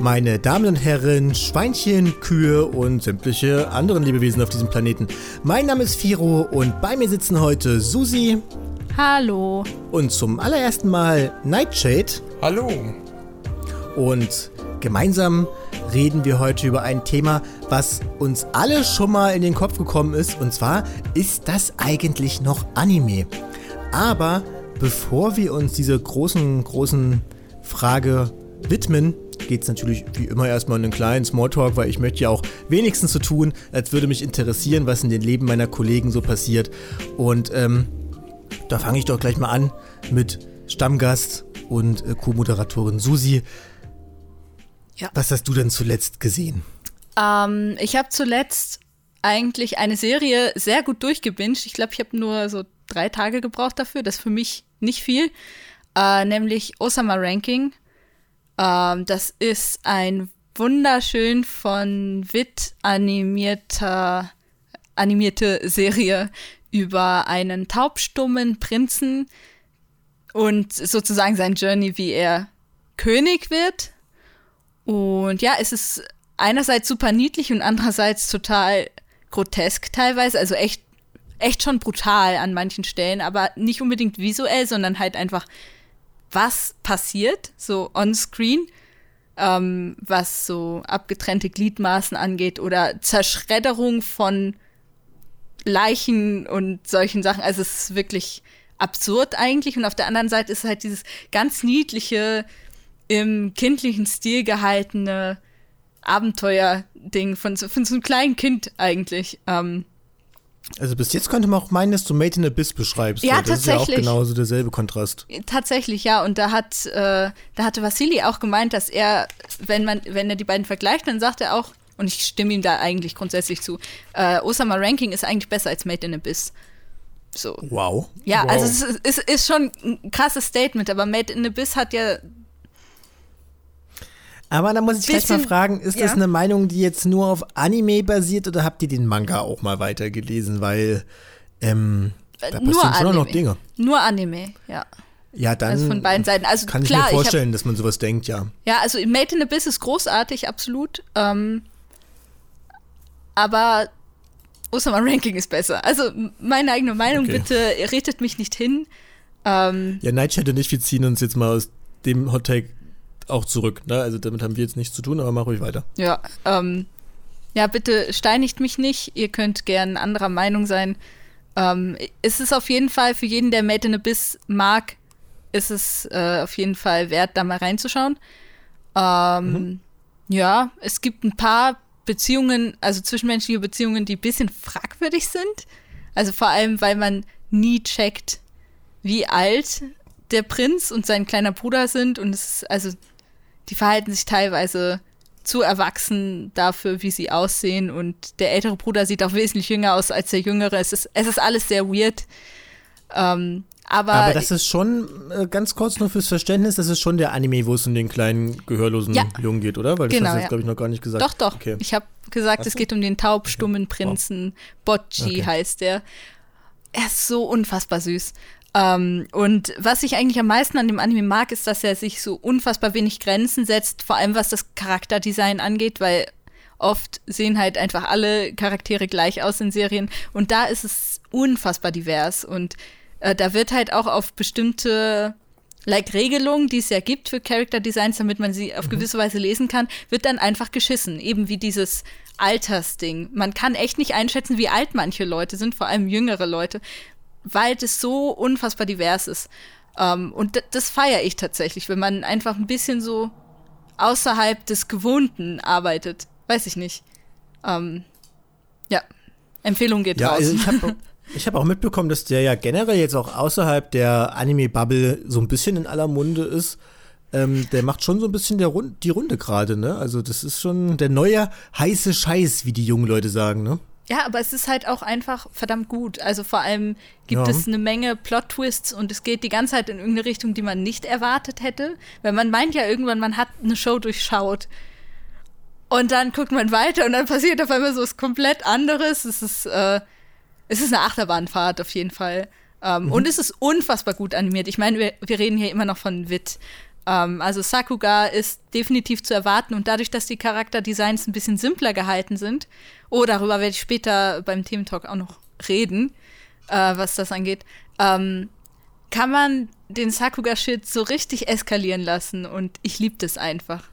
meine Damen und Herren, Schweinchen, Kühe und sämtliche anderen Lebewesen auf diesem Planeten. Mein Name ist Firo und bei mir sitzen heute Susi. Hallo. Und zum allerersten Mal Nightshade. Hallo. Und gemeinsam reden wir heute über ein Thema, was uns alle schon mal in den Kopf gekommen ist. Und zwar, ist das eigentlich noch Anime? Aber bevor wir uns dieser großen, großen Frage widmen, geht es natürlich wie immer erstmal in einen kleinen Smalltalk, weil ich möchte ja auch wenigstens so tun, als würde mich interessieren, was in den Leben meiner Kollegen so passiert. Und ähm, da fange ich doch gleich mal an mit Stammgast und äh, Co-Moderatorin Susi. Ja. Was hast du denn zuletzt gesehen? Ähm, ich habe zuletzt eigentlich eine Serie sehr gut durchgebinged. Ich glaube, ich habe nur so drei Tage gebraucht dafür. Das ist für mich nicht viel. Äh, nämlich Osama Ranking. Ähm, das ist ein wunderschön von Witt animierter, animierte Serie über einen taubstummen Prinzen und sozusagen sein Journey, wie er König wird. Und ja, es ist einerseits super niedlich und andererseits total grotesk teilweise, also echt, echt schon brutal an manchen Stellen, aber nicht unbedingt visuell, sondern halt einfach was passiert, so on-screen, ähm, was so abgetrennte Gliedmaßen angeht oder Zerschredderung von Leichen und solchen Sachen. Also es ist wirklich absurd eigentlich. Und auf der anderen Seite ist halt dieses ganz niedliche, im kindlichen Stil gehaltene Abenteuer-Ding von, von so einem kleinen Kind eigentlich. Ähm, also bis jetzt könnte man auch meinen, dass du Made in Abyss beschreibst. Ja, das tatsächlich. ist ja auch genauso derselbe Kontrast. Tatsächlich, ja. Und da hat, äh, da hatte Vasili auch gemeint, dass er, wenn man, wenn er die beiden vergleicht, dann sagt er auch, und ich stimme ihm da eigentlich grundsätzlich zu, äh, Osama Ranking ist eigentlich besser als Made in Abyss. So. Wow. Ja, wow. also es ist, es ist schon ein krasses Statement, aber Made in Abyss hat ja aber da muss ich gleich mal fragen, ist ja. das eine Meinung, die jetzt nur auf Anime basiert oder habt ihr den Manga auch mal weitergelesen? Weil ähm, da passieren nur schon noch Dinge. Nur Anime, ja. Ja, dann also von beiden Seiten. Also kann klar, ich mir vorstellen, ich hab, dass man sowas denkt, ja. Ja, also Made in Abyss ist großartig, absolut. Ähm, aber Osama Ranking ist besser. Also meine eigene Meinung, okay. bitte richtet mich nicht hin. Ähm, ja, Nightshade und ich, wir ziehen uns jetzt mal aus dem Hot Take auch zurück. Ne? Also damit haben wir jetzt nichts zu tun, aber mach ruhig weiter. Ja, ähm, ja, bitte steinigt mich nicht. Ihr könnt gern anderer Meinung sein. Ähm, es ist auf jeden Fall für jeden, der Made in Abyss mag, ist es äh, auf jeden Fall wert, da mal reinzuschauen. Ähm, mhm. Ja, es gibt ein paar Beziehungen, also zwischenmenschliche Beziehungen, die ein bisschen fragwürdig sind. Also vor allem, weil man nie checkt, wie alt der Prinz und sein kleiner Bruder sind. Und es ist, also die verhalten sich teilweise zu erwachsen dafür, wie sie aussehen. Und der ältere Bruder sieht auch wesentlich jünger aus als der jüngere. Es ist, es ist alles sehr weird. Ähm, aber, aber das ist schon, äh, ganz kurz nur fürs Verständnis, das ist schon der Anime, wo es um den kleinen, gehörlosen ja. Jungen geht, oder? Weil das genau, hast du jetzt, ja. glaube ich, noch gar nicht gesagt. Doch, doch. Okay. Ich habe gesagt, es geht um den taubstummen Prinzen. Bocci okay. heißt der. Er ist so unfassbar süß. Ähm, und was ich eigentlich am meisten an dem Anime mag, ist, dass er sich so unfassbar wenig Grenzen setzt, vor allem was das Charakterdesign angeht, weil oft sehen halt einfach alle Charaktere gleich aus in Serien und da ist es unfassbar divers und äh, da wird halt auch auf bestimmte like Regelungen, die es ja gibt für Character Designs, damit man sie auf mhm. gewisse Weise lesen kann, wird dann einfach geschissen, eben wie dieses Altersding. Man kann echt nicht einschätzen, wie alt manche Leute sind, vor allem jüngere Leute, weil es so unfassbar divers ist. Ähm, und das feiere ich tatsächlich, wenn man einfach ein bisschen so außerhalb des Gewohnten arbeitet. Weiß ich nicht. Ähm, ja, Empfehlung geht ja, raus. Also ich habe ich auch mitbekommen, dass der ja generell jetzt auch außerhalb der Anime-Bubble so ein bisschen in aller Munde ist. Ähm, der macht schon so ein bisschen der Rund die Runde gerade, ne? Also das ist schon der neue heiße Scheiß, wie die jungen Leute sagen, ne? Ja, aber es ist halt auch einfach verdammt gut. Also vor allem gibt ja. es eine Menge Plot-Twists und es geht die ganze Zeit in irgendeine Richtung, die man nicht erwartet hätte. Weil man meint ja irgendwann, man hat eine Show durchschaut. Und dann guckt man weiter und dann passiert auf einmal so was komplett anderes. Es ist, äh, es ist eine Achterbahnfahrt auf jeden Fall. Ähm, mhm. Und es ist unfassbar gut animiert. Ich meine, wir, wir reden hier immer noch von Wit. Ähm, also Sakuga ist definitiv zu erwarten und dadurch, dass die Charakterdesigns ein bisschen simpler gehalten sind, oh, darüber werde ich später beim Thementalk auch noch reden, äh, was das angeht, ähm, kann man den Sakuga-Shit so richtig eskalieren lassen und ich liebe das einfach.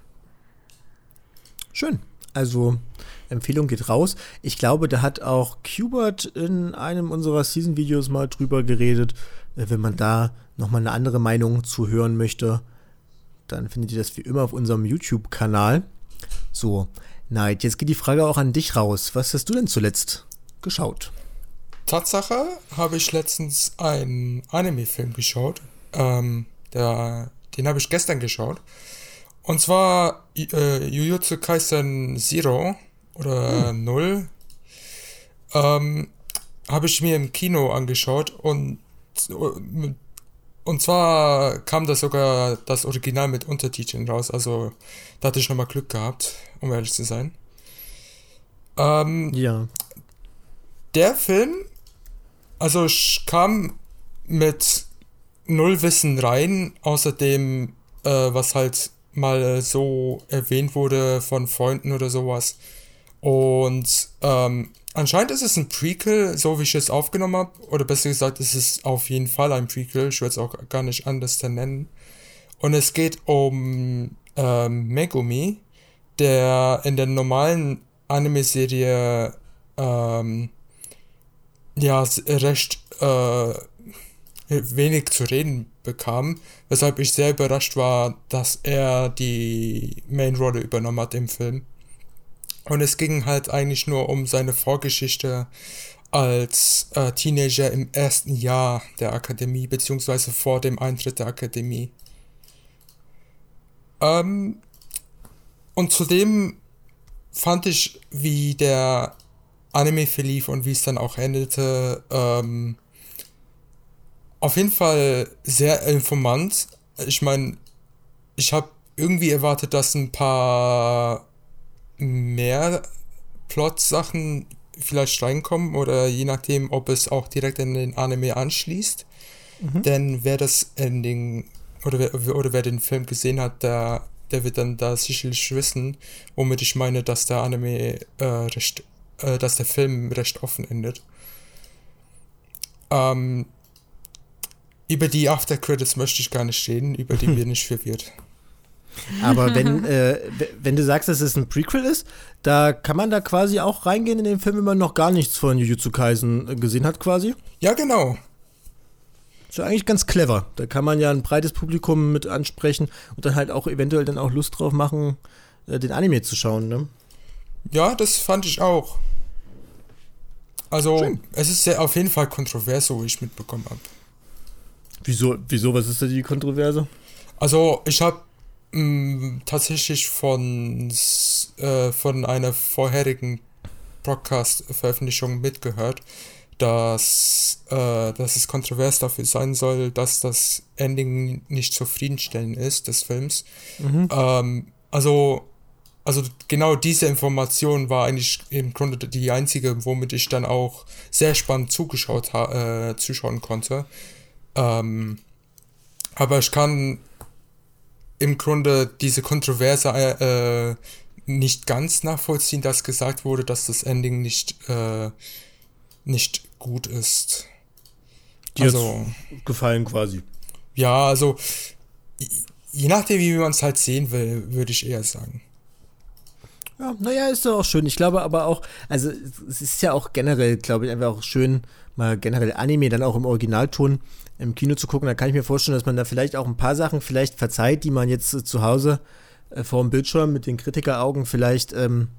Schön. Also Empfehlung geht raus. Ich glaube, da hat auch Qbert in einem unserer Season-Videos mal drüber geredet. Äh, wenn man da nochmal eine andere Meinung zu hören möchte, dann findet ihr das wie immer auf unserem YouTube-Kanal. So, Neid, jetzt geht die Frage auch an dich raus. Was hast du denn zuletzt geschaut? Tatsache habe ich letztens einen Anime-Film geschaut. Ähm, der, den habe ich gestern geschaut. Und zwar äh, Jujutsu Kaisen Zero oder hm. Null. Ähm, habe ich mir im Kino angeschaut und und zwar kam da sogar das Original mit Untertiteln raus, also da hatte ich nochmal Glück gehabt, um ehrlich zu sein. Ähm, ja. Der Film, also ich kam mit null Wissen rein, außerdem, äh, was halt mal so erwähnt wurde von Freunden oder sowas. Und ähm, anscheinend ist es ein Prequel, so wie ich es aufgenommen habe. Oder besser gesagt, es ist auf jeden Fall ein Prequel. Ich würde es auch gar nicht anders nennen. Und es geht um ähm, Megumi, der in der normalen Anime-Serie ähm, ja recht äh, wenig zu reden bekam, weshalb ich sehr überrascht war, dass er die Main-Rolle übernommen hat im Film. Und es ging halt eigentlich nur um seine Vorgeschichte als äh, Teenager im ersten Jahr der Akademie, beziehungsweise vor dem Eintritt der Akademie. Ähm, und zudem fand ich, wie der Anime verlief und wie es dann auch endete, ähm, auf jeden Fall sehr informant. Ich meine, ich habe irgendwie erwartet, dass ein paar mehr Plot-Sachen vielleicht reinkommen oder je nachdem, ob es auch direkt in den Anime anschließt. Mhm. Denn wer das Ending oder wer, oder wer den Film gesehen hat, der, der wird dann da sicherlich wissen, womit ich meine, dass der Anime äh, recht, äh, dass der Film recht offen endet. Ähm, über die After Credits möchte ich gar nicht reden, über die bin ich verwirrt. Aber wenn, äh, wenn du sagst, dass es ein Prequel ist, da kann man da quasi auch reingehen in den Film, wenn man noch gar nichts von Jujutsu Kaisen äh, gesehen hat, quasi? Ja, genau. Ist ja eigentlich ganz clever. Da kann man ja ein breites Publikum mit ansprechen und dann halt auch eventuell dann auch Lust drauf machen, äh, den Anime zu schauen, ne? Ja, das fand ich auch. Also, Schön. es ist ja auf jeden Fall kontrovers, so wie ich mitbekommen habe. Wieso, wieso, was ist da die Kontroverse? Also, ich habe Tatsächlich von, äh, von einer vorherigen Podcast-Veröffentlichung mitgehört, dass, äh, dass es kontrovers dafür sein soll, dass das Ending nicht zufriedenstellend ist des Films. Mhm. Ähm, also, also genau diese Information war eigentlich im Grunde die einzige, womit ich dann auch sehr spannend zugeschaut äh, zuschauen konnte. Ähm, aber ich kann im Grunde diese Kontroverse äh, nicht ganz nachvollziehen, dass gesagt wurde, dass das Ending nicht, äh, nicht gut ist. Die also, gefallen quasi. Ja, also je nachdem, wie man es halt sehen will, würde ich eher sagen. Ja, naja, ist doch auch schön. Ich glaube aber auch, also es ist ja auch generell, glaube ich, einfach auch schön, mal generell Anime dann auch im Originalton im Kino zu gucken. Da kann ich mir vorstellen, dass man da vielleicht auch ein paar Sachen vielleicht verzeiht, die man jetzt zu Hause äh, vor dem Bildschirm mit den Kritikeraugen vielleicht ähm,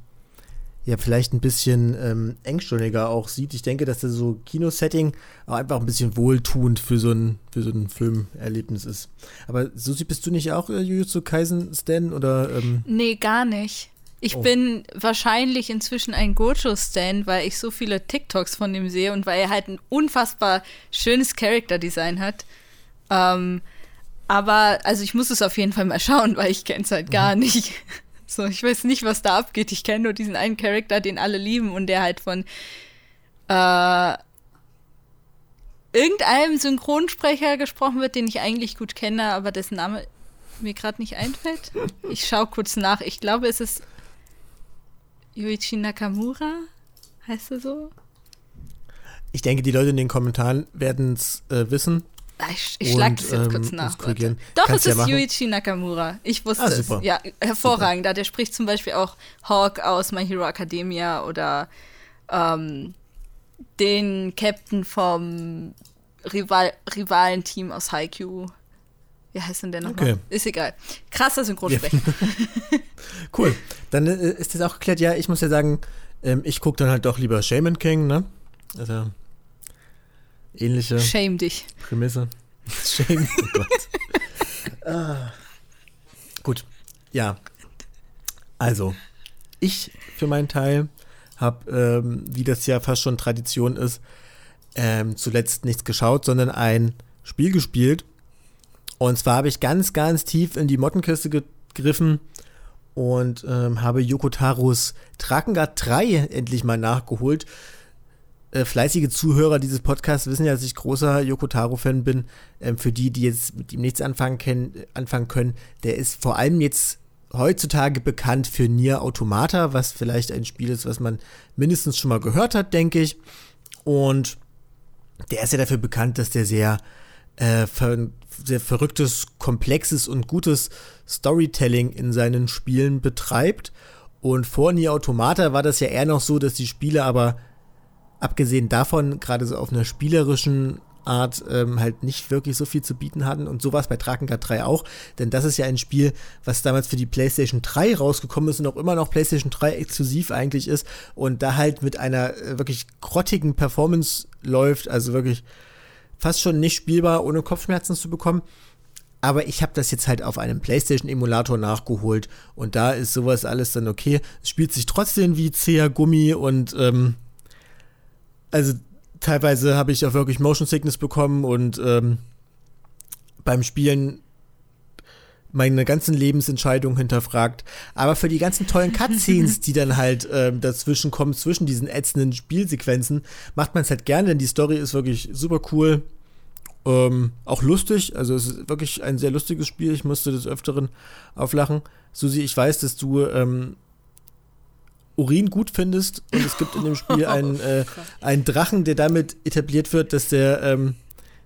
ja vielleicht ein bisschen ähm, engstirniger auch sieht. Ich denke, dass das so Kinosetting auch einfach ein bisschen wohltuend für so ein für so ein Filmerlebnis ist. Aber Susi, bist du nicht auch äh, Jujutsu Kaisen Stan oder? Ähm? Nee, gar nicht. Ich oh. bin wahrscheinlich inzwischen ein Gojo-Stan, weil ich so viele TikToks von ihm sehe und weil er halt ein unfassbar schönes Charakterdesign hat. Ähm, aber, also ich muss es auf jeden Fall mal schauen, weil ich kenne es halt gar mhm. nicht. So, ich weiß nicht, was da abgeht. Ich kenne nur diesen einen Charakter, den alle lieben und der halt von äh, irgendeinem Synchronsprecher gesprochen wird, den ich eigentlich gut kenne, aber dessen Name mir gerade nicht einfällt. Ich schaue kurz nach. Ich glaube, es ist Yuichi Nakamura. Heißt er so? Ich denke, die Leute in den Kommentaren werden es äh, wissen. Ah, Ich, ich schlag Und, das jetzt ähm, kurz nach. Doch, Kannst es ja ist machen. Yuichi Nakamura. Ich wusste Ah, es. super. Ja, hervorragend. Da der spricht zum Beispiel auch Hawk aus My Hero Academia oder ähm, den Captain vom Rival Rivalenteam aus Haikyuu. Wie heißt denn der nochmal? Okay. Ist egal. Krasser Synchronsprecher. Cool. Dann äh, ist das auch geklärt. Ja, ich muss ja sagen, ähm, ich gucke dann halt doch lieber Shaman King, ne? Also ähnliche Shame dich. Prämisse. Shame, oh Gott. ah. Gut, ja. Also, ich für meinen Teil habe, ähm, wie das ja fast schon Tradition ist, ähm, zuletzt nichts geschaut, sondern ein Spiel gespielt. Und zwar habe ich ganz, ganz tief in die Mottenkiste gegriffen und ähm, habe Yokotaros Drakengard 3 endlich mal nachgeholt. Äh, fleißige Zuhörer dieses Podcasts wissen ja, dass ich großer Yokotaro-Fan bin. Ähm, für die, die jetzt mit ihm nichts anfangen, können, anfangen können, der ist vor allem jetzt heutzutage bekannt für Nier Automata, was vielleicht ein Spiel ist, was man mindestens schon mal gehört hat, denke ich. Und der ist ja dafür bekannt, dass der sehr, äh, ver sehr verrücktes, komplexes und gutes Storytelling in seinen Spielen betreibt. Und vor Nier Automata war das ja eher noch so, dass die Spiele aber abgesehen davon gerade so auf einer spielerischen Art ähm, halt nicht wirklich so viel zu bieten hatten. Und so war es bei Drakengard 3 auch. Denn das ist ja ein Spiel, was damals für die PlayStation 3 rausgekommen ist und auch immer noch PlayStation 3 exklusiv eigentlich ist. Und da halt mit einer äh, wirklich grottigen Performance läuft. Also wirklich fast schon nicht spielbar, ohne Kopfschmerzen zu bekommen. Aber ich habe das jetzt halt auf einem PlayStation-Emulator nachgeholt. Und da ist sowas alles dann okay. Es spielt sich trotzdem wie zäher Gummi und ähm, also teilweise habe ich auch wirklich Motion Sickness bekommen und ähm, beim Spielen meine ganzen Lebensentscheidungen hinterfragt. Aber für die ganzen tollen Cutscenes, die dann halt ähm, dazwischen kommen, zwischen diesen ätzenden Spielsequenzen, macht man es halt gerne, denn die Story ist wirklich super cool. Ähm, auch lustig, also es ist wirklich ein sehr lustiges Spiel. Ich musste des Öfteren auflachen. Susi, ich weiß, dass du ähm, Urin gut findest und es gibt in dem Spiel einen, äh, einen Drachen, der damit etabliert wird, dass der, ähm,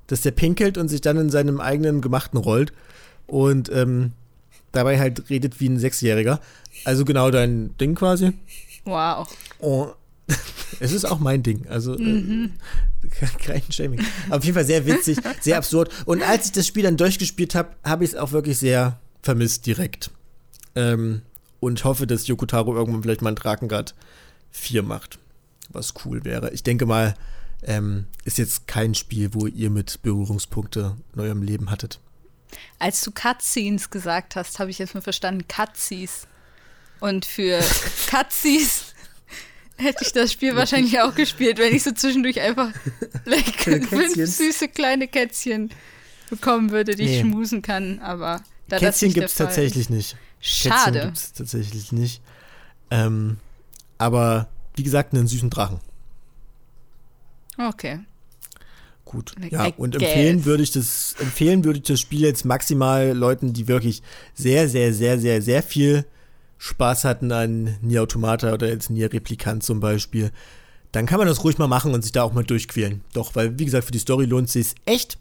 dass der pinkelt und sich dann in seinem eigenen Gemachten rollt und ähm, dabei halt redet wie ein Sechsjähriger. Also genau dein Ding quasi. Wow. Oh, es ist auch mein Ding. Also äh, kein Shaming. Aber auf jeden Fall sehr witzig, sehr absurd. Und als ich das Spiel dann durchgespielt habe, habe ich es auch wirklich sehr vermisst direkt. Ähm, und hoffe, dass Yokotaro irgendwann vielleicht mal ein Drakengard 4 macht. Was cool wäre. Ich denke mal, ähm, ist jetzt kein Spiel, wo ihr mit Berührungspunkte in eurem Leben hattet. Als du Cutscenes gesagt hast, habe ich jetzt mal verstanden, Cutsies. Und für Cutsies hätte ich das Spiel wahrscheinlich auch gespielt, wenn ich so zwischendurch einfach like, fünf süße kleine Kätzchen bekommen würde, die Nee. ich schmusen kann. Aber da Kätzchen gibt es tatsächlich nicht. ist. Kätzchen Schade. gibt es tatsächlich nicht. Ähm, aber wie gesagt, einen süßen Drachen. Okay. Gut. I Ja, und empfehlen würde ich das, empfehlen würde ich das Spiel jetzt maximal Leuten, die wirklich sehr, sehr, sehr, sehr, sehr viel Spaß hatten an Nier Automata oder jetzt Nier Replikant zum Beispiel. Dann kann man das ruhig mal machen und sich da auch mal durchquälen. Doch, weil, wie gesagt, für die Story lohnt es sich echt.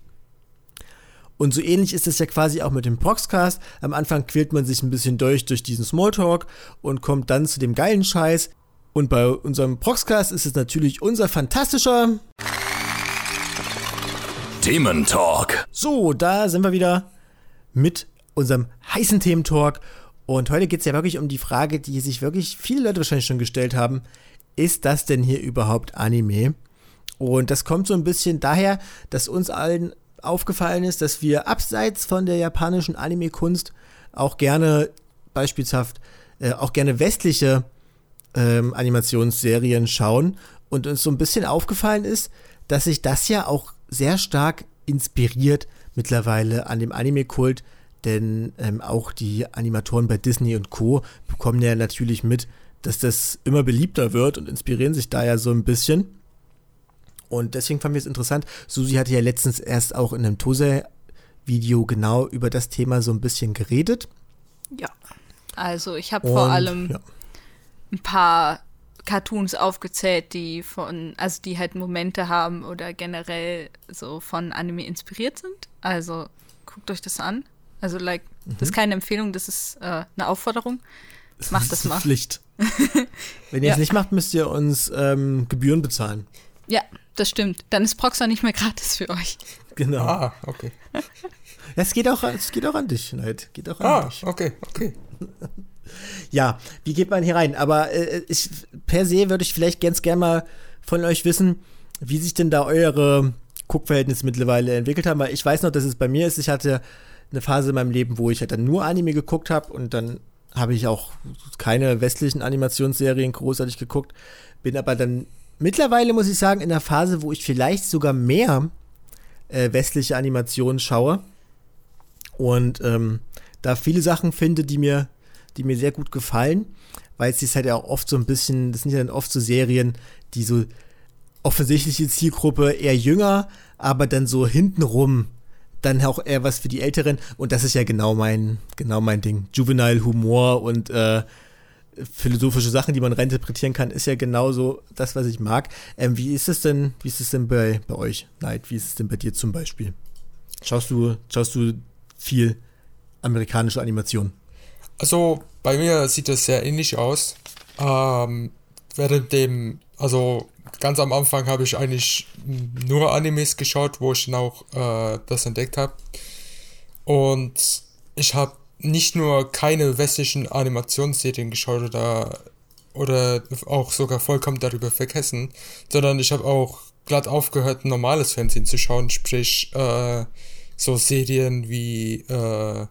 Und so ähnlich ist es ja quasi auch mit dem Proxcast. Am Anfang quält man sich ein bisschen durch, durch diesen Smalltalk und kommt dann zu dem geilen Scheiß. Und bei unserem Proxcast ist es natürlich unser fantastischer Thementalk. So, da sind wir wieder mit unserem heißen Thementalk. Und heute geht es ja wirklich um die Frage, die sich wirklich viele Leute wahrscheinlich schon gestellt haben. Ist das denn hier überhaupt Anime? Und das kommt so ein bisschen daher, dass uns allen aufgefallen ist, dass wir abseits von der japanischen Anime-Kunst auch gerne beispielshaft äh, auch gerne westliche ähm, Animationsserien schauen und uns so ein bisschen aufgefallen ist, dass sich das ja auch sehr stark inspiriert mittlerweile an dem Anime-Kult, denn ähm, auch die Animatoren bei Disney und Co. bekommen ja natürlich mit, dass das immer beliebter wird und inspirieren sich da ja so ein bisschen. Und deswegen fanden wir es interessant. Susi hatte ja letztens erst auch in einem Tose Video genau über das Thema so ein bisschen geredet. Ja. Also ich habe vor allem ja. ein paar Cartoons aufgezählt, die von, also die halt Momente haben oder generell so von Anime inspiriert sind. Also guckt euch das an. Also like, das ist keine Empfehlung, das ist äh, eine Aufforderung. Macht das ist mal. Pflicht. Wenn ihr Ja. es nicht macht, müsst ihr uns ähm, Gebühren bezahlen. Ja, das stimmt. Dann ist Proxer nicht mehr gratis für euch. Genau. Ah, okay. Es geht auch, es geht auch an dich, Neid. Geht auch an Ah, dich. okay, okay. Ja, wie geht man hier rein? Aber äh, ich, per se würde ich vielleicht ganz gerne mal von euch wissen, wie sich denn da eure Guckverhältnisse mittlerweile entwickelt haben. Weil ich weiß noch, dass es bei mir ist. Ich hatte eine Phase in meinem Leben, wo ich halt dann nur Anime geguckt habe und dann habe ich auch keine westlichen Animationsserien großartig geguckt. Bin aber dann mittlerweile, muss ich sagen, in der Phase, wo ich vielleicht sogar mehr äh, westliche Animationen schaue und ähm, da viele Sachen finde, die mir, die mir sehr gut gefallen, weil es ist halt ja auch oft so ein bisschen, das sind ja dann oft so Serien, die so offensichtliche Zielgruppe eher jünger, aber dann so hintenrum dann auch eher was für die Älteren und das ist ja genau mein, genau mein Ding. Juvenile Humor und äh, philosophische Sachen, die man reinterpretieren kann, ist ja genauso das, was ich mag. Ähm, wie ist es denn, wie ist es denn bei, bei euch, Neid? Wie ist es denn bei dir zum Beispiel? Schaust du, schaust du viel amerikanische Animation? Also bei mir sieht das sehr ähnlich aus. Ähm, während dem, also ganz am Anfang habe ich eigentlich nur Animes geschaut, wo ich dann auch äh, das entdeckt habe. Und ich habe nicht nur keine westlichen Animationsserien geschaut oder, oder auch sogar vollkommen darüber vergessen, sondern ich habe auch glatt aufgehört, normales Fernsehen zu schauen, sprich äh, so Serien wie äh,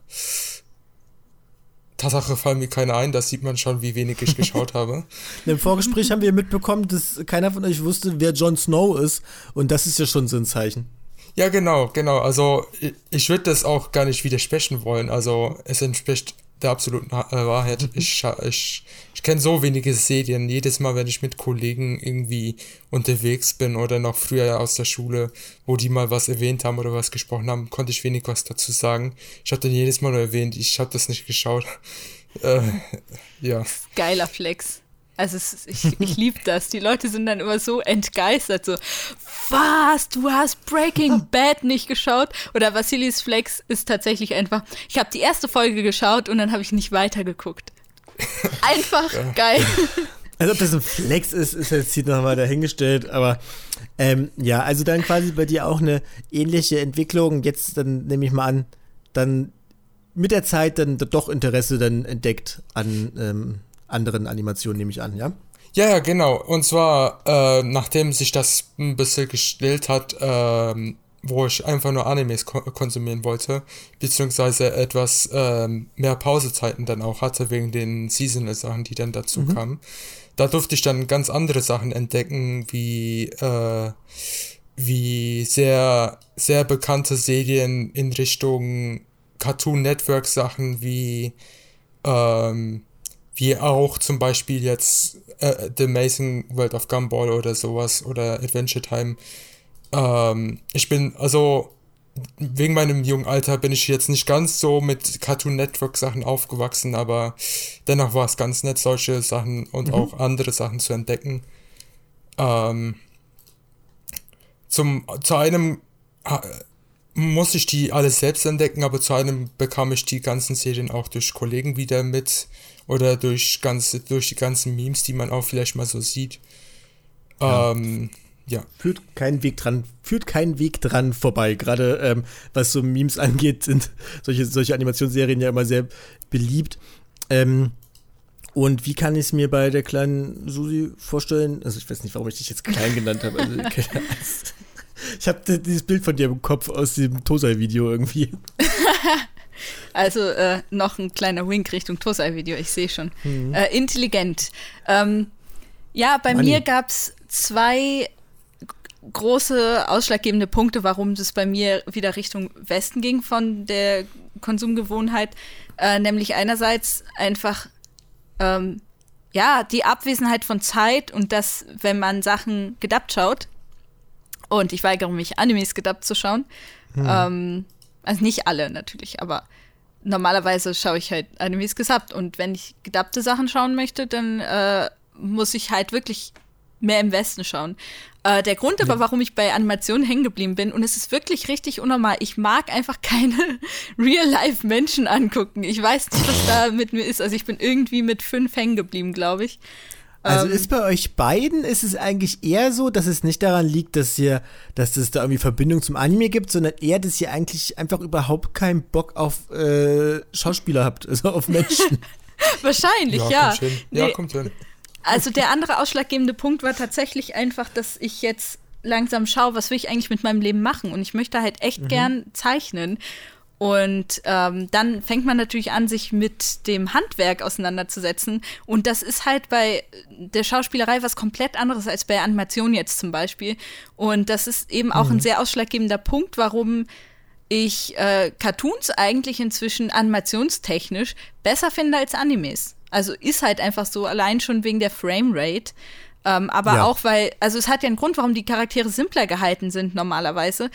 Tatsache fallen mir keine ein, das sieht man schon, wie wenig ich geschaut habe. Im Vorgespräch haben wir mitbekommen, dass keiner von euch wusste, wer Jon Snow ist und das ist ja schon so ein Zeichen. Ja, genau, genau. Also ich, ich würde das auch gar nicht widersprechen wollen. Also es entspricht der absoluten äh, Wahrheit. Ich, scha- ich, ich kenne so wenige Serien. Jedes Mal, wenn ich mit Kollegen irgendwie unterwegs bin oder noch früher aus der Schule, wo die mal was erwähnt haben oder was gesprochen haben, konnte ich wenig was dazu sagen. Ich habe dann jedes Mal nur erwähnt, ich habe das nicht geschaut. äh, ja. Geiler Flex. Also es, ich, ich liebe das. Die Leute sind dann immer so entgeistert, so, was, du hast Breaking Bad nicht geschaut? Oder Vasilis Flex ist tatsächlich einfach, ich habe die erste Folge geschaut und dann habe ich nicht weitergeguckt. Einfach geil. Also ob das ein Flex ist, ist jetzt hier nochmal dahingestellt, aber ähm, ja, also dann quasi bei dir auch eine ähnliche Entwicklung. Jetzt dann nehme ich mal an, dann mit der Zeit dann doch Interesse dann entdeckt an ähm, anderen Animationen, nehme ich an, ja? Ja, ja, genau. Und zwar, äh, nachdem sich das ein bisschen gestellt hat, ähm, wo ich einfach nur Animes ko konsumieren wollte, beziehungsweise etwas ähm, mehr Pausezeiten dann auch hatte, wegen den Seasonal-Sachen, die dann dazu kamen. Da durfte ich dann ganz andere Sachen entdecken, wie, äh, wie sehr, sehr bekannte Serien in Richtung Cartoon Network Sachen wie, ähm, wie auch zum Beispiel jetzt äh, The Amazing World of Gumball oder sowas oder Adventure Time. Ähm, ich bin, also wegen meinem jungen Alter bin ich jetzt nicht ganz so mit Cartoon Network Sachen aufgewachsen, aber dennoch war es ganz nett, solche Sachen und auch andere Sachen zu entdecken. Ähm, zum, zu einem äh, muss ich die alle selbst entdecken, aber zu einem bekam ich die ganzen Serien auch durch Kollegen wieder mit oder durch ganze, durch die ganzen Memes, die man auch vielleicht mal so sieht. Ja. Ähm, ja. Führt keinen Weg dran, führt keinen Weg dran vorbei. Gerade ähm, was so Memes angeht, sind solche, solche Animationsserien ja immer sehr beliebt. Ähm, und wie kann ich es mir bei der kleinen Susi vorstellen? Also ich weiß nicht, warum ich dich jetzt klein genannt habe. Also, keine- ich habe dieses Bild von dir im Kopf aus dem Tosai-Video irgendwie. Also äh, noch ein kleiner Wink Richtung Tosai-Video, ich sehe schon. Äh, intelligent. Ähm, ja, bei Money. mir gab es zwei große ausschlaggebende Punkte, warum es bei mir wieder Richtung Westen ging von der Konsumgewohnheit. Äh, nämlich einerseits einfach ähm, ja die Abwesenheit von Zeit und das, wenn man Sachen gedubbt schaut. Und ich weigere mich, Animes gedubbt zu schauen. Ähm, Also nicht alle natürlich, aber normalerweise schaue ich halt Animes gesubbt. Und wenn ich gedappte Sachen schauen möchte, dann äh, muss ich halt wirklich mehr im Westen schauen. Äh, der Grund aber, warum ich bei Animationen hängen geblieben bin, und es ist wirklich richtig unnormal, ich mag einfach keine Real-Life-Menschen angucken. Ich weiß nicht, was da mit mir ist. Also ich bin irgendwie mit fünf hängen geblieben, glaube ich. Also Ähm, ist bei euch beiden ist es eigentlich eher so, dass es nicht daran liegt, dass ihr, dass es da irgendwie Verbindung zum Anime gibt, sondern eher, dass ihr eigentlich einfach überhaupt keinen Bock auf äh, Schauspieler habt, also auf Menschen. Wahrscheinlich, ja. kommt hin. Ja, Nee, kommt hin. Also der andere ausschlaggebende Punkt war tatsächlich einfach, dass ich jetzt langsam schaue, was will ich eigentlich mit meinem Leben machen. Und ich möchte halt echt gern zeichnen. Und ähm, dann fängt man natürlich an, sich mit dem Handwerk auseinanderzusetzen. Und das ist halt bei der Schauspielerei was komplett anderes als bei Animation jetzt zum Beispiel. Und das ist eben auch ein sehr ausschlaggebender Punkt, warum ich äh, Cartoons eigentlich inzwischen animationstechnisch besser finde als Animes. Also ist halt einfach so, allein schon wegen der Framerate. Ähm, aber Ja. auch weil, also es hat ja einen Grund, warum die Charaktere simpler gehalten sind normalerweise.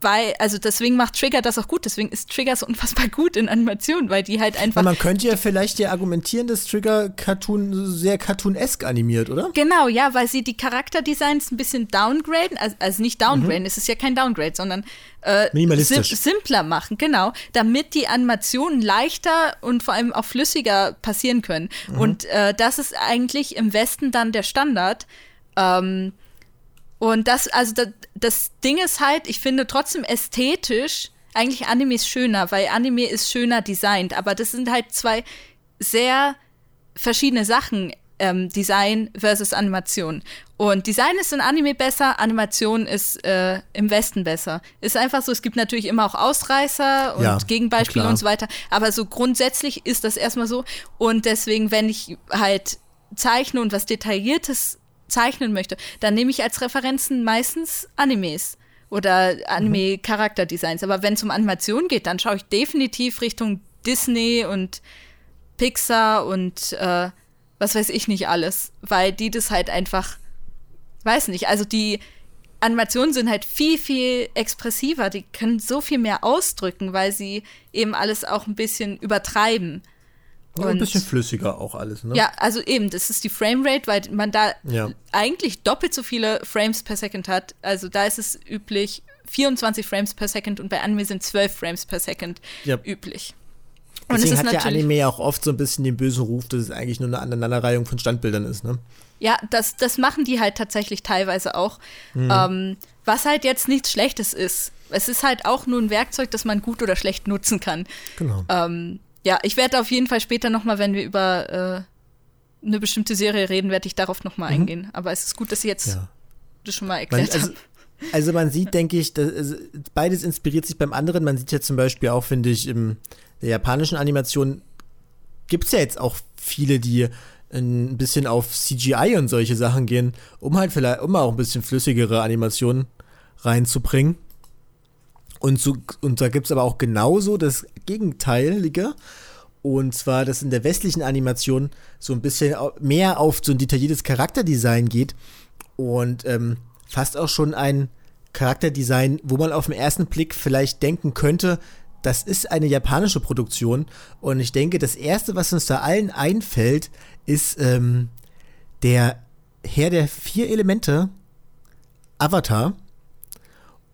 Weil, also deswegen macht Trigger das auch gut. Deswegen ist Trigger so unfassbar gut in Animationen, weil die halt einfach. Man könnte ja vielleicht ja argumentieren, dass Trigger Cartoon sehr cartoonesk animiert, oder? Genau, ja, weil sie die Charakterdesigns ein bisschen downgraden, also, also nicht downgraden, es ist ja kein Downgrade, sondern äh, Minimalistisch. sim simpler machen, genau, damit die Animationen leichter und vor allem auch flüssiger passieren können. Und äh, das ist eigentlich im Westen dann der Standard. Ähm, und das, also das, das Ding ist halt, ich finde trotzdem ästhetisch eigentlich Animes schöner, weil Anime ist schöner designt, aber das sind halt zwei sehr verschiedene Sachen, ähm, Design versus Animation. Und Design ist in Anime besser, Animation ist äh, im Westen besser. Ist einfach so, es gibt natürlich immer auch Ausreißer und Ja, Gegenbeispiele klar. und so weiter, aber so grundsätzlich ist das erstmal so. Und deswegen, wenn ich halt zeichne und was Detailliertes zeichnen möchte, dann nehme ich als Referenzen meistens Animes oder Anime-Charakterdesigns. Aber wenn es um Animation geht, dann schaue ich definitiv Richtung Disney und Pixar und äh, was weiß ich nicht alles, weil die das halt einfach, weiß nicht, also die Animationen sind halt viel, viel expressiver, die können so viel mehr ausdrücken, weil sie eben alles auch ein bisschen übertreiben. Ja, ein Und- bisschen flüssiger auch alles, ne? Ja, also eben, das ist die Framerate, weil man da Ja. eigentlich doppelt so viele Frames per Second hat. Also da ist es üblich 24 Frames per Second und bei Anime sind 12 Frames per Second Ja. üblich. Und Deswegen es ist hat natürlich, Anime ja auch oft so ein bisschen den bösen Ruf, dass es eigentlich nur eine Aneinanderreihung von Standbildern ist, ne? ja, das, das machen die halt tatsächlich teilweise auch. Mhm. Ähm, was halt jetzt nichts Schlechtes ist. Es ist halt auch nur ein Werkzeug, das man gut oder schlecht nutzen kann. Genau. Ähm, ja, ich werde auf jeden Fall später nochmal, wenn wir über äh, eine bestimmte Serie reden, werde ich darauf nochmal eingehen. Aber es ist gut, dass ich jetzt Mhm. Ja. das schon mal erklärt also, habe. also man sieht, denke ich, dass, also beides inspiriert sich beim anderen. Man sieht ja zum Beispiel auch, finde ich, in der japanischen Animation gibt es ja jetzt auch viele, die ein bisschen auf CGI und solche Sachen gehen, um halt vielleicht, um auch ein bisschen flüssigere Animationen reinzubringen. Und, so, und da gibt es aber auch genauso das Gegenteilige. Und zwar, dass in der westlichen Animation so ein bisschen mehr auf so ein detailliertes Charakterdesign geht und ähm, fast auch schon ein Charakterdesign, wo man auf den ersten Blick vielleicht denken könnte, das ist eine japanische Produktion. Und ich denke, das Erste, was uns da allen einfällt, ist ähm, der Herr der vier Elemente, Avatar.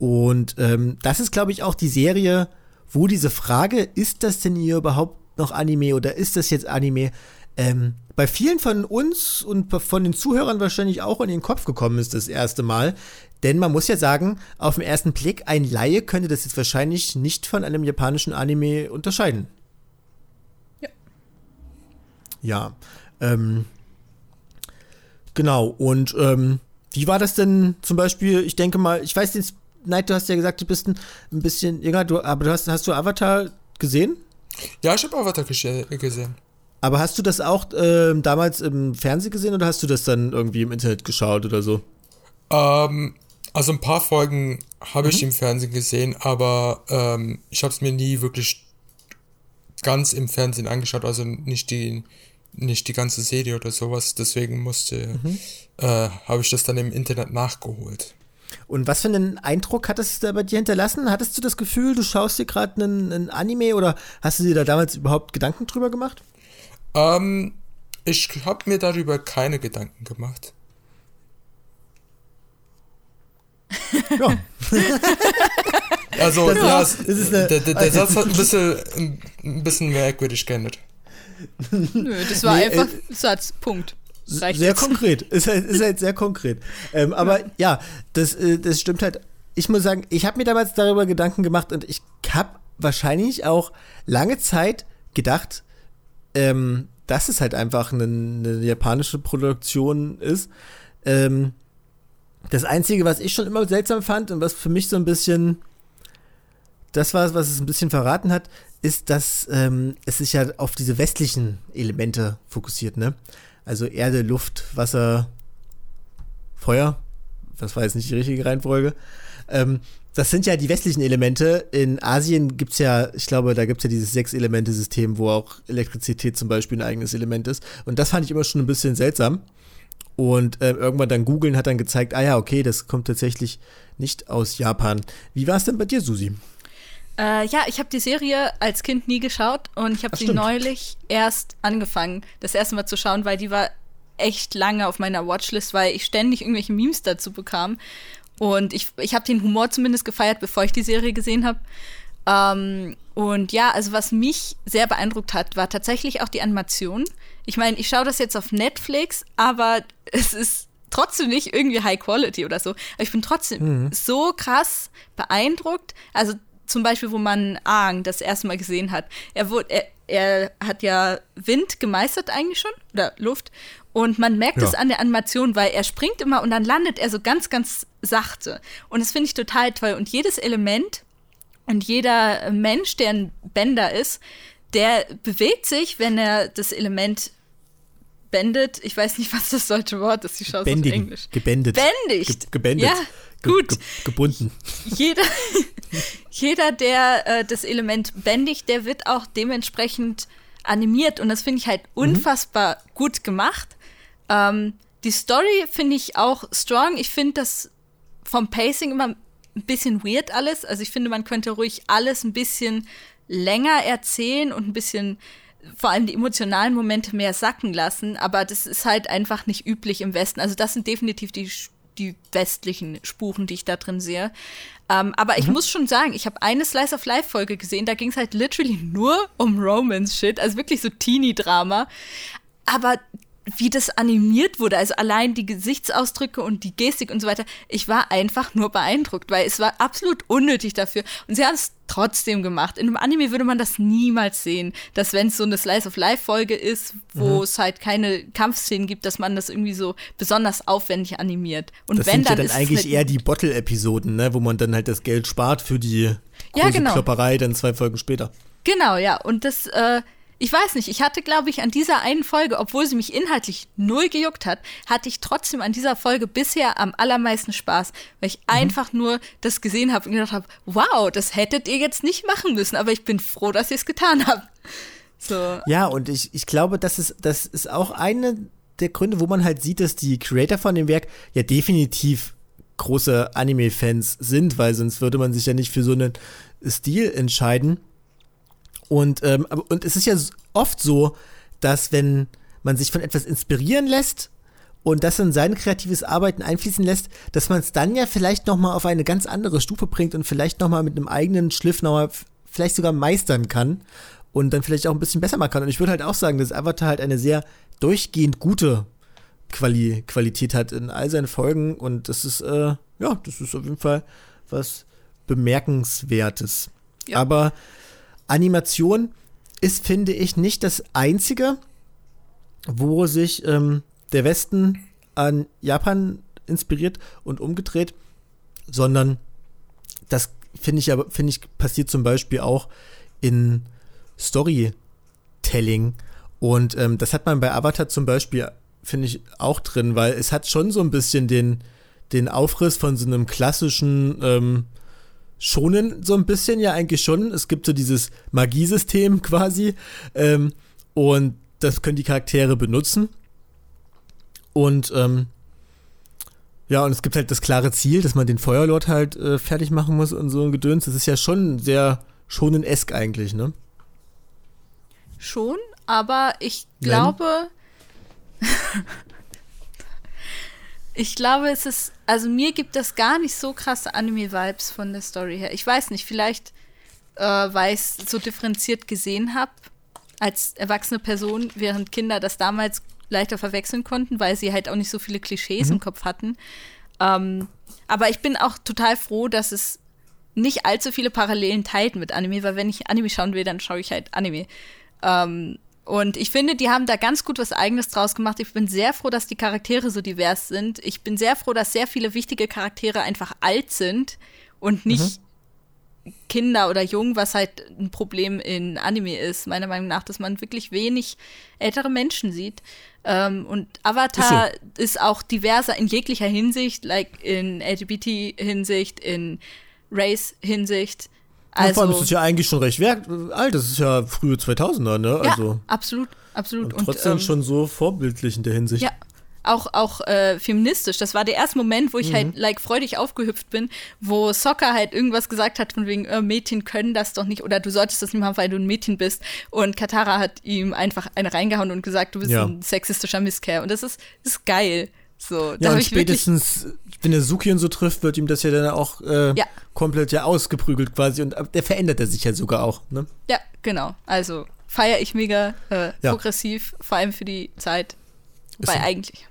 Und ähm, das ist, glaube ich, auch die Serie, wo diese Frage, ist das denn hier überhaupt noch Anime oder ist das jetzt Anime, ähm, bei vielen von uns und von den Zuhörern wahrscheinlich auch in den Kopf gekommen ist das erste Mal. Denn man muss ja sagen, auf den ersten Blick, ein Laie könnte das jetzt wahrscheinlich nicht von einem japanischen Anime unterscheiden. Ja. Ja. Ähm, genau, und ähm, wie war das denn zum Beispiel, ich denke mal, ich weiß jetzt, Neid, du hast ja gesagt, du bist ein, ein bisschen jünger, du, aber du hast, hast du Avatar gesehen? Ja, ich habe Avatar gesche- gesehen. Aber hast du das auch ähm, damals im Fernsehen gesehen oder hast du das dann irgendwie im Internet geschaut oder so? Ähm, also ein paar Folgen habe ich im Fernsehen gesehen, aber ähm, ich habe es mir nie wirklich ganz im Fernsehen angeschaut, also nicht die nicht die ganze Serie oder sowas. Deswegen musste äh, habe ich das dann im Internet nachgeholt. Und was für einen Eindruck hat das da bei dir hinterlassen? Hattest du das Gefühl, du schaust dir gerade einen, einen, Anime oder hast du dir da damals überhaupt Gedanken drüber gemacht? Ähm, ich habe mir darüber keine Gedanken gemacht. Ja. also, Das ja, ist- es, das ist eine- der, der, der Satz hat ein bisschen, ein bisschen merkwürdig geändert. Nö, das war Nee, einfach äh, Satz, Punkt. Reicht sehr jetzt. konkret. Ist halt, ist halt sehr konkret. Ähm, aber ja, das, äh, das stimmt halt. Ich muss sagen, ich habe mir damals darüber Gedanken gemacht und ich habe wahrscheinlich auch lange Zeit gedacht, ähm, dass es halt einfach eine, eine japanische Produktion ist. Ähm, das Einzige, was ich schon immer seltsam fand und was für mich so ein bisschen das war, was es ein bisschen verraten hat, ist, dass ähm, es sich ja auf diese westlichen Elemente fokussiert, ne? Also Erde, Luft, Wasser, Feuer. Das war jetzt nicht die richtige Reihenfolge. Ähm, das sind ja die westlichen Elemente. In Asien gibt es ja, ich glaube, da gibt es ja dieses Sechs-Elemente-System, wo auch Elektrizität zum Beispiel ein eigenes Element ist. Und das fand ich immer schon ein bisschen seltsam. Und äh, irgendwann dann googeln hat dann gezeigt, ah ja, okay, das kommt tatsächlich nicht aus Japan. Wie war es denn bei dir, Susi? Äh, ja, ich habe die Serie als Kind nie geschaut und ich habe sie stimmt. neulich erst angefangen, das erste Mal zu schauen, weil die war echt lange auf meiner Watchlist, weil ich ständig irgendwelche Memes dazu bekam. Und ich, ich habe den Humor zumindest gefeiert, bevor ich die Serie gesehen habe. Ähm, und ja, also was mich sehr beeindruckt hat, war tatsächlich auch die Animation. Ich meine, ich schaue das jetzt auf Netflix, aber es ist trotzdem nicht irgendwie High Quality oder so. Aber ich bin trotzdem so krass beeindruckt. Also zum Beispiel, wo man Aang das erste Mal gesehen hat. Er, wurde, er, er hat ja Wind gemeistert eigentlich schon, oder Luft. Und man merkt Ja. es an der Animation, weil er springt immer und dann landet er so ganz, ganz sachte. Und das finde ich total toll. Und jedes Element und jeder Mensch, der ein Bänder ist, der bewegt sich, wenn er das Element bändet. Ich weiß nicht, was das deutsche Wort ist. Ich schaue es auf. Englisch. Gebändet. Bändigt. Ge gebändet. Ja, Ge gut. Ge gebunden. Jeder, jeder der äh, das Element bändigt, der wird auch dementsprechend animiert. Und das finde ich halt unfassbar gut gemacht. Ähm, die Story finde ich auch strong. Ich finde das vom Pacing immer ein bisschen weird alles. Also ich finde, man könnte ruhig alles ein bisschen länger erzählen und ein bisschen vor allem die emotionalen Momente mehr sacken lassen. Aber das ist halt einfach nicht üblich im Westen. Also das sind definitiv die, die westlichen Spuren, die ich da drin sehe. Ähm, aber ich muss schon sagen, ich habe eine Slice of Life Folge gesehen, da ging es halt literally nur um Romance-Shit, also wirklich so Teenie-Drama. Aber wie das animiert wurde, also allein die Gesichtsausdrücke und die Gestik und so weiter, ich war einfach nur beeindruckt, weil es war absolut unnötig dafür. Und sie haben es trotzdem gemacht. In einem Anime würde man das niemals sehen, dass wenn es so eine Slice of Life Folge ist, wo es halt keine Kampfszenen gibt, dass man das irgendwie so besonders aufwendig animiert. Und Das wenn sind ja dann dann ist es eigentlich eher die Bottle-Episoden, ne? wo man dann halt das Geld spart für die große Ja, genau. Klopperei dann zwei Folgen später. Genau, ja. Und das, äh, ich weiß nicht, ich hatte, glaube ich, an dieser einen Folge, obwohl sie mich inhaltlich null gejuckt hat, hatte ich trotzdem an dieser Folge bisher am allermeisten Spaß, weil ich einfach nur das gesehen habe und gedacht habe, wow, das hättet ihr jetzt nicht machen müssen, aber ich bin froh, dass ihr es getan habt. So. Ja, und ich, ich glaube, das ist, das ist auch eine der Gründe, wo man halt sieht, dass die Creator von dem Werk ja definitiv große Anime-Fans sind, weil sonst würde man sich ja nicht für so einen Stil entscheiden. Und, ähm, und es ist ja oft so, dass wenn man sich von etwas inspirieren lässt und das in sein kreatives Arbeiten einfließen lässt, dass man es dann ja vielleicht noch mal auf eine ganz andere Stufe bringt und vielleicht noch mal mit einem eigenen Schliff noch mal f- vielleicht sogar meistern kann und dann vielleicht auch ein bisschen besser machen kann. Und ich würde halt auch sagen, dass Avatar halt eine sehr durchgehend gute Quali Qualität hat in all seinen Folgen und das ist, äh, ja, das ist auf jeden Fall was Bemerkenswertes. Ja. Aber Animation ist, finde ich, nicht das Einzige, wo sich ähm, der Westen an Japan inspiriert und umgedreht, sondern das finde ich aber, finde ich, passiert zum Beispiel auch in Storytelling. Und ähm, das hat man bei Avatar zum Beispiel, finde ich, auch drin, weil es hat schon so ein bisschen den, den Aufriss von so einem klassischen ähm, Schonen so ein bisschen ja eigentlich schon. Es gibt so dieses Magiesystem quasi ähm, und das können die Charaktere benutzen. Und ähm, Ja, und es gibt halt das klare Ziel, dass man den Feuerlord halt äh, fertig machen muss und so ein Gedöns. Das ist ja schon sehr schonen-esk eigentlich, ne? Schon, aber ich glaube. ich glaube, es ist. Also mir gibt das gar nicht so krasse Anime-Vibes von der Story her. Ich weiß nicht, vielleicht, äh, weil ich es so differenziert gesehen habe als erwachsene Person, während Kinder das damals leichter verwechseln konnten, weil sie halt auch nicht so viele Klischees mhm. im Kopf hatten. Ähm, aber ich bin auch total froh, dass es nicht allzu viele Parallelen teilt mit Anime, weil wenn ich Anime schauen will, dann schaue ich halt Anime. Ähm, und ich finde, die haben da ganz gut was Eigenes draus gemacht. Ich bin sehr froh, dass die Charaktere so divers sind. Ich bin sehr froh, dass sehr viele wichtige Charaktere einfach alt sind und nicht mhm. Kinder oder jung, was halt ein Problem in Anime ist, meiner Meinung nach, dass man wirklich wenig ältere Menschen sieht. Ähm, und Avatar ist, so. ist, auch diverser in jeglicher Hinsicht, like in LGBT-Hinsicht, in Race-Hinsicht. Also, ja, vor allem ist es ja eigentlich schon recht alt, das ist ja frühe 2000er, ne? Ja, also, absolut, absolut. Und trotzdem und, ähm, schon so vorbildlich in der Hinsicht. Ja, auch, auch äh, feministisch. Das war der erste Moment, wo ich mhm. halt like freudig aufgehüpft bin, wo Soccer halt irgendwas gesagt hat von wegen, äh, Mädchen können das doch nicht oder du solltest das nicht machen, weil du ein Mädchen bist. Und Katara hat ihm einfach eine reingehauen und gesagt, du bist ja. ein sexistischer Misskerl. Und das ist, das ist geil. So, ja, und spätestens, wenn er Suki und so trifft, wird ihm das ja dann auch äh, ja. komplett ja ausgeprügelt quasi und der verändert er sich ja sogar auch, ne? Ja, genau. Also feiere ich mega äh, ja. progressiv, vor allem für die Zeit. Weil eigentlich,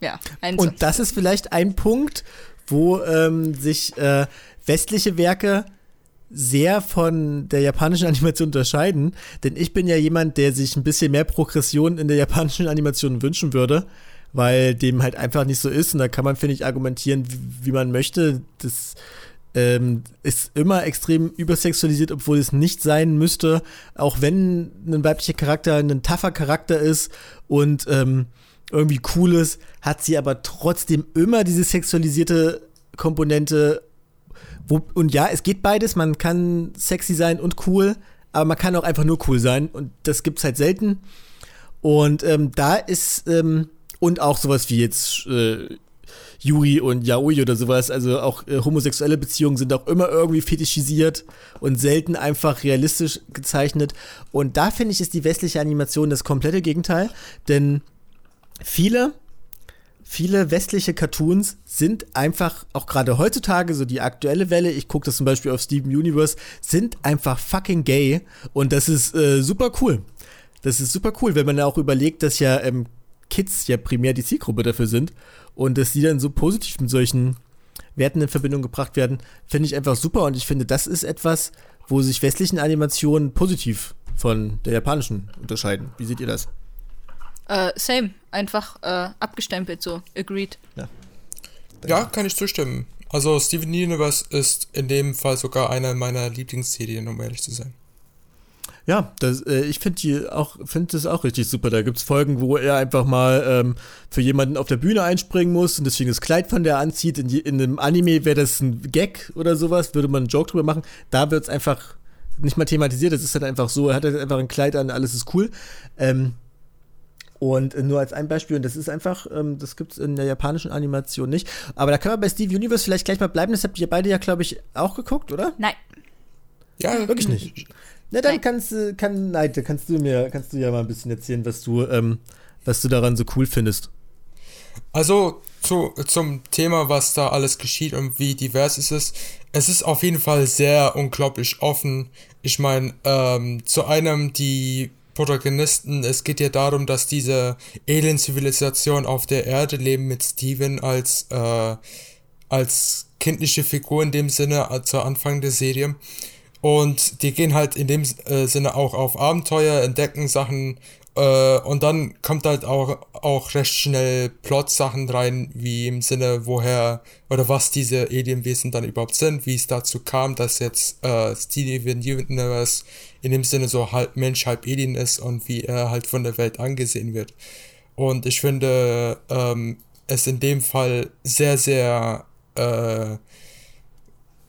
ja. Und das ist vielleicht ein Punkt, wo ähm, sich äh, westliche Werke sehr von der japanischen Animation unterscheiden, denn ich bin ja jemand, der sich ein bisschen mehr Progression in der japanischen Animation wünschen würde weil dem halt einfach nicht so ist. Und da kann man, finde ich, argumentieren, wie, wie man möchte. Das ähm, ist immer extrem übersexualisiert, obwohl es nicht sein müsste. Auch wenn ein weiblicher Charakter ein tougher Charakter ist und ähm, irgendwie cool ist, hat sie aber trotzdem immer diese sexualisierte Komponente. Wo, und ja, es geht beides. Man kann sexy sein und cool, aber man kann auch einfach nur cool sein. Und das gibt es halt selten. Und ähm, da ist ähm, und auch sowas wie jetzt äh, Yuri und Yaoi oder sowas. Also auch äh, homosexuelle Beziehungen sind auch immer irgendwie fetischisiert und selten einfach realistisch gezeichnet. Und da finde ich, ist die westliche Animation das komplette Gegenteil. Denn viele, viele westliche Cartoons sind einfach, auch gerade heutzutage, so die aktuelle Welle, ich gucke das zum Beispiel auf Steven Universe, sind einfach fucking gay. Und das ist äh, super cool. Das ist super cool, wenn man auch überlegt, dass ja ähm, Kids ja primär die Zielgruppe dafür sind und dass die dann so positiv mit solchen Werten in Verbindung gebracht werden, finde ich einfach super und ich finde, das ist etwas, wo sich westlichen Animationen positiv von der japanischen unterscheiden. Wie seht ihr das? Uh, same, einfach uh, abgestempelt so, agreed. Ja. ja, kann ich zustimmen. Also Steven Universe ist in dem Fall sogar eine meiner Lieblingsserien, um ehrlich zu sein. Ja, das, äh, ich finde die auch, finde das auch richtig super. Da gibt es Folgen, wo er einfach mal ähm, für jemanden auf der Bühne einspringen muss und deswegen das Kleid von der anzieht. In, die, in einem Anime wäre das ein Gag oder sowas, würde man einen Joke drüber machen. Da wird es einfach nicht mal thematisiert, das ist halt einfach so, er hat halt einfach ein Kleid an, alles ist cool. Ähm, und nur als ein Beispiel, und das ist einfach, ähm, das gibt es in der japanischen Animation nicht. Aber da können wir bei Steve Universe vielleicht gleich mal bleiben. Das habt ihr beide ja, glaube ich, auch geguckt, oder? Nein. Ja, wirklich nicht. Na, dann kannst du, kann, nein, da kannst du mir, kannst du ja mal ein bisschen erzählen, was du, ähm, was du daran so cool findest. Also zu, zum Thema, was da alles geschieht und wie divers es ist. Es ist auf jeden Fall sehr unglaublich offen. Ich meine, ähm, zu einem die Protagonisten, es geht ja darum, dass diese Alien-Zivilisation auf der Erde leben mit Steven als, äh, als kindliche Figur in dem Sinne, äh, zu Anfang der Serie. Und die gehen halt in dem äh, Sinne auch auf Abenteuer, entdecken Sachen äh, und dann kommt halt auch, auch recht schnell Plot-Sachen rein, wie im Sinne, woher oder was diese Alienwesen dann überhaupt sind, wie es dazu kam, dass jetzt äh, Steven Universe in dem Sinne so halb Mensch, halb Alien ist und wie er halt von der Welt angesehen wird. Und ich finde ähm, es in dem Fall sehr, sehr äh,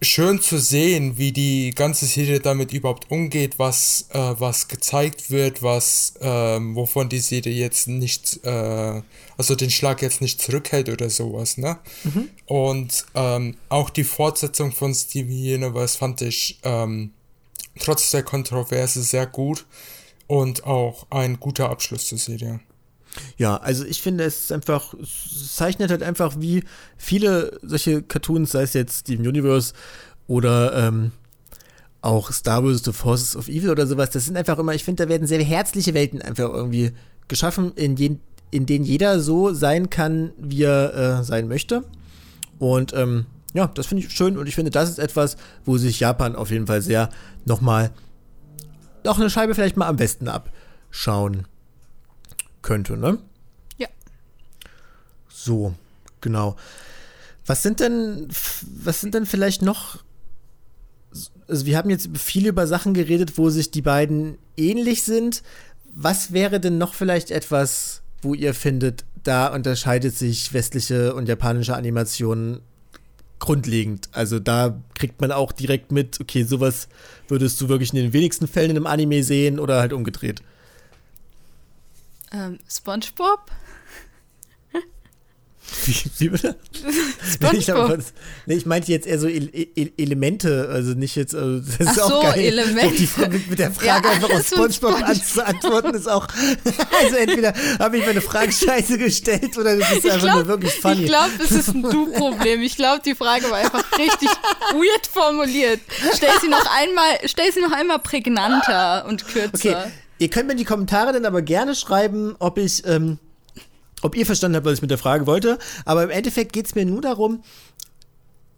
schön zu sehen, wie die ganze Serie damit überhaupt umgeht, was, äh, was gezeigt wird, was, ähm, wovon die Serie jetzt nicht, äh, also den Schlag jetzt nicht zurückhält oder sowas, ne? Mhm. Und ähm, auch die Fortsetzung von Steven Universe fand ich ähm, trotz der Kontroverse sehr gut und auch ein guter Abschluss zur Serie. Ja, also ich finde, es ist einfach, es zeichnet halt einfach wie viele solche Cartoons, sei es jetzt Steven Universe oder ähm, auch Star Wars The Forces of Evil oder sowas, das sind einfach immer, ich finde, da werden sehr herzliche Welten einfach irgendwie geschaffen, in, je, in denen jeder so sein kann, wie er äh, sein möchte. Und ähm, ja, das finde ich schön und ich finde, das ist etwas, wo sich Japan auf jeden Fall sehr nochmal noch eine Scheibe vielleicht mal am besten abschauen könnte, ne? Ja. So, genau. Was sind denn, was sind denn vielleicht noch also wir haben jetzt viel über Sachen geredet, wo sich die beiden ähnlich sind. Was wäre denn noch vielleicht etwas, wo ihr findet, da unterscheidet sich westliche und japanische Animation grundlegend? Also da kriegt man auch direkt mit, okay, sowas würdest du wirklich in den wenigsten Fällen in einem Anime sehen oder halt umgedreht. Ähm, SpongeBob? Wie, wie bitte? SpongeBob. Ich, nee, ich meinte jetzt eher so e e Elemente, also nicht jetzt. Also das Ach ist auch so, geil. Elemente. Die, mit, der Frage Ja, einfach auf so SpongeBob Sponge- anzuantworten ist auch. Also entweder habe ich meine Frage scheiße gestellt oder das ist einfach nur glaube, wirklich funny. ich glaub, es ist ein Du-Problem. Ich glaube, die Frage war einfach richtig weird formuliert. Stell sie noch einmal, stell sie noch einmal prägnanter und kürzer. Okay, ihr könnt mir in die Kommentare dann aber gerne schreiben, ob ich, ähm, ob ihr verstanden habt, was ich mit der Frage wollte. Aber im Endeffekt geht es mir nur darum,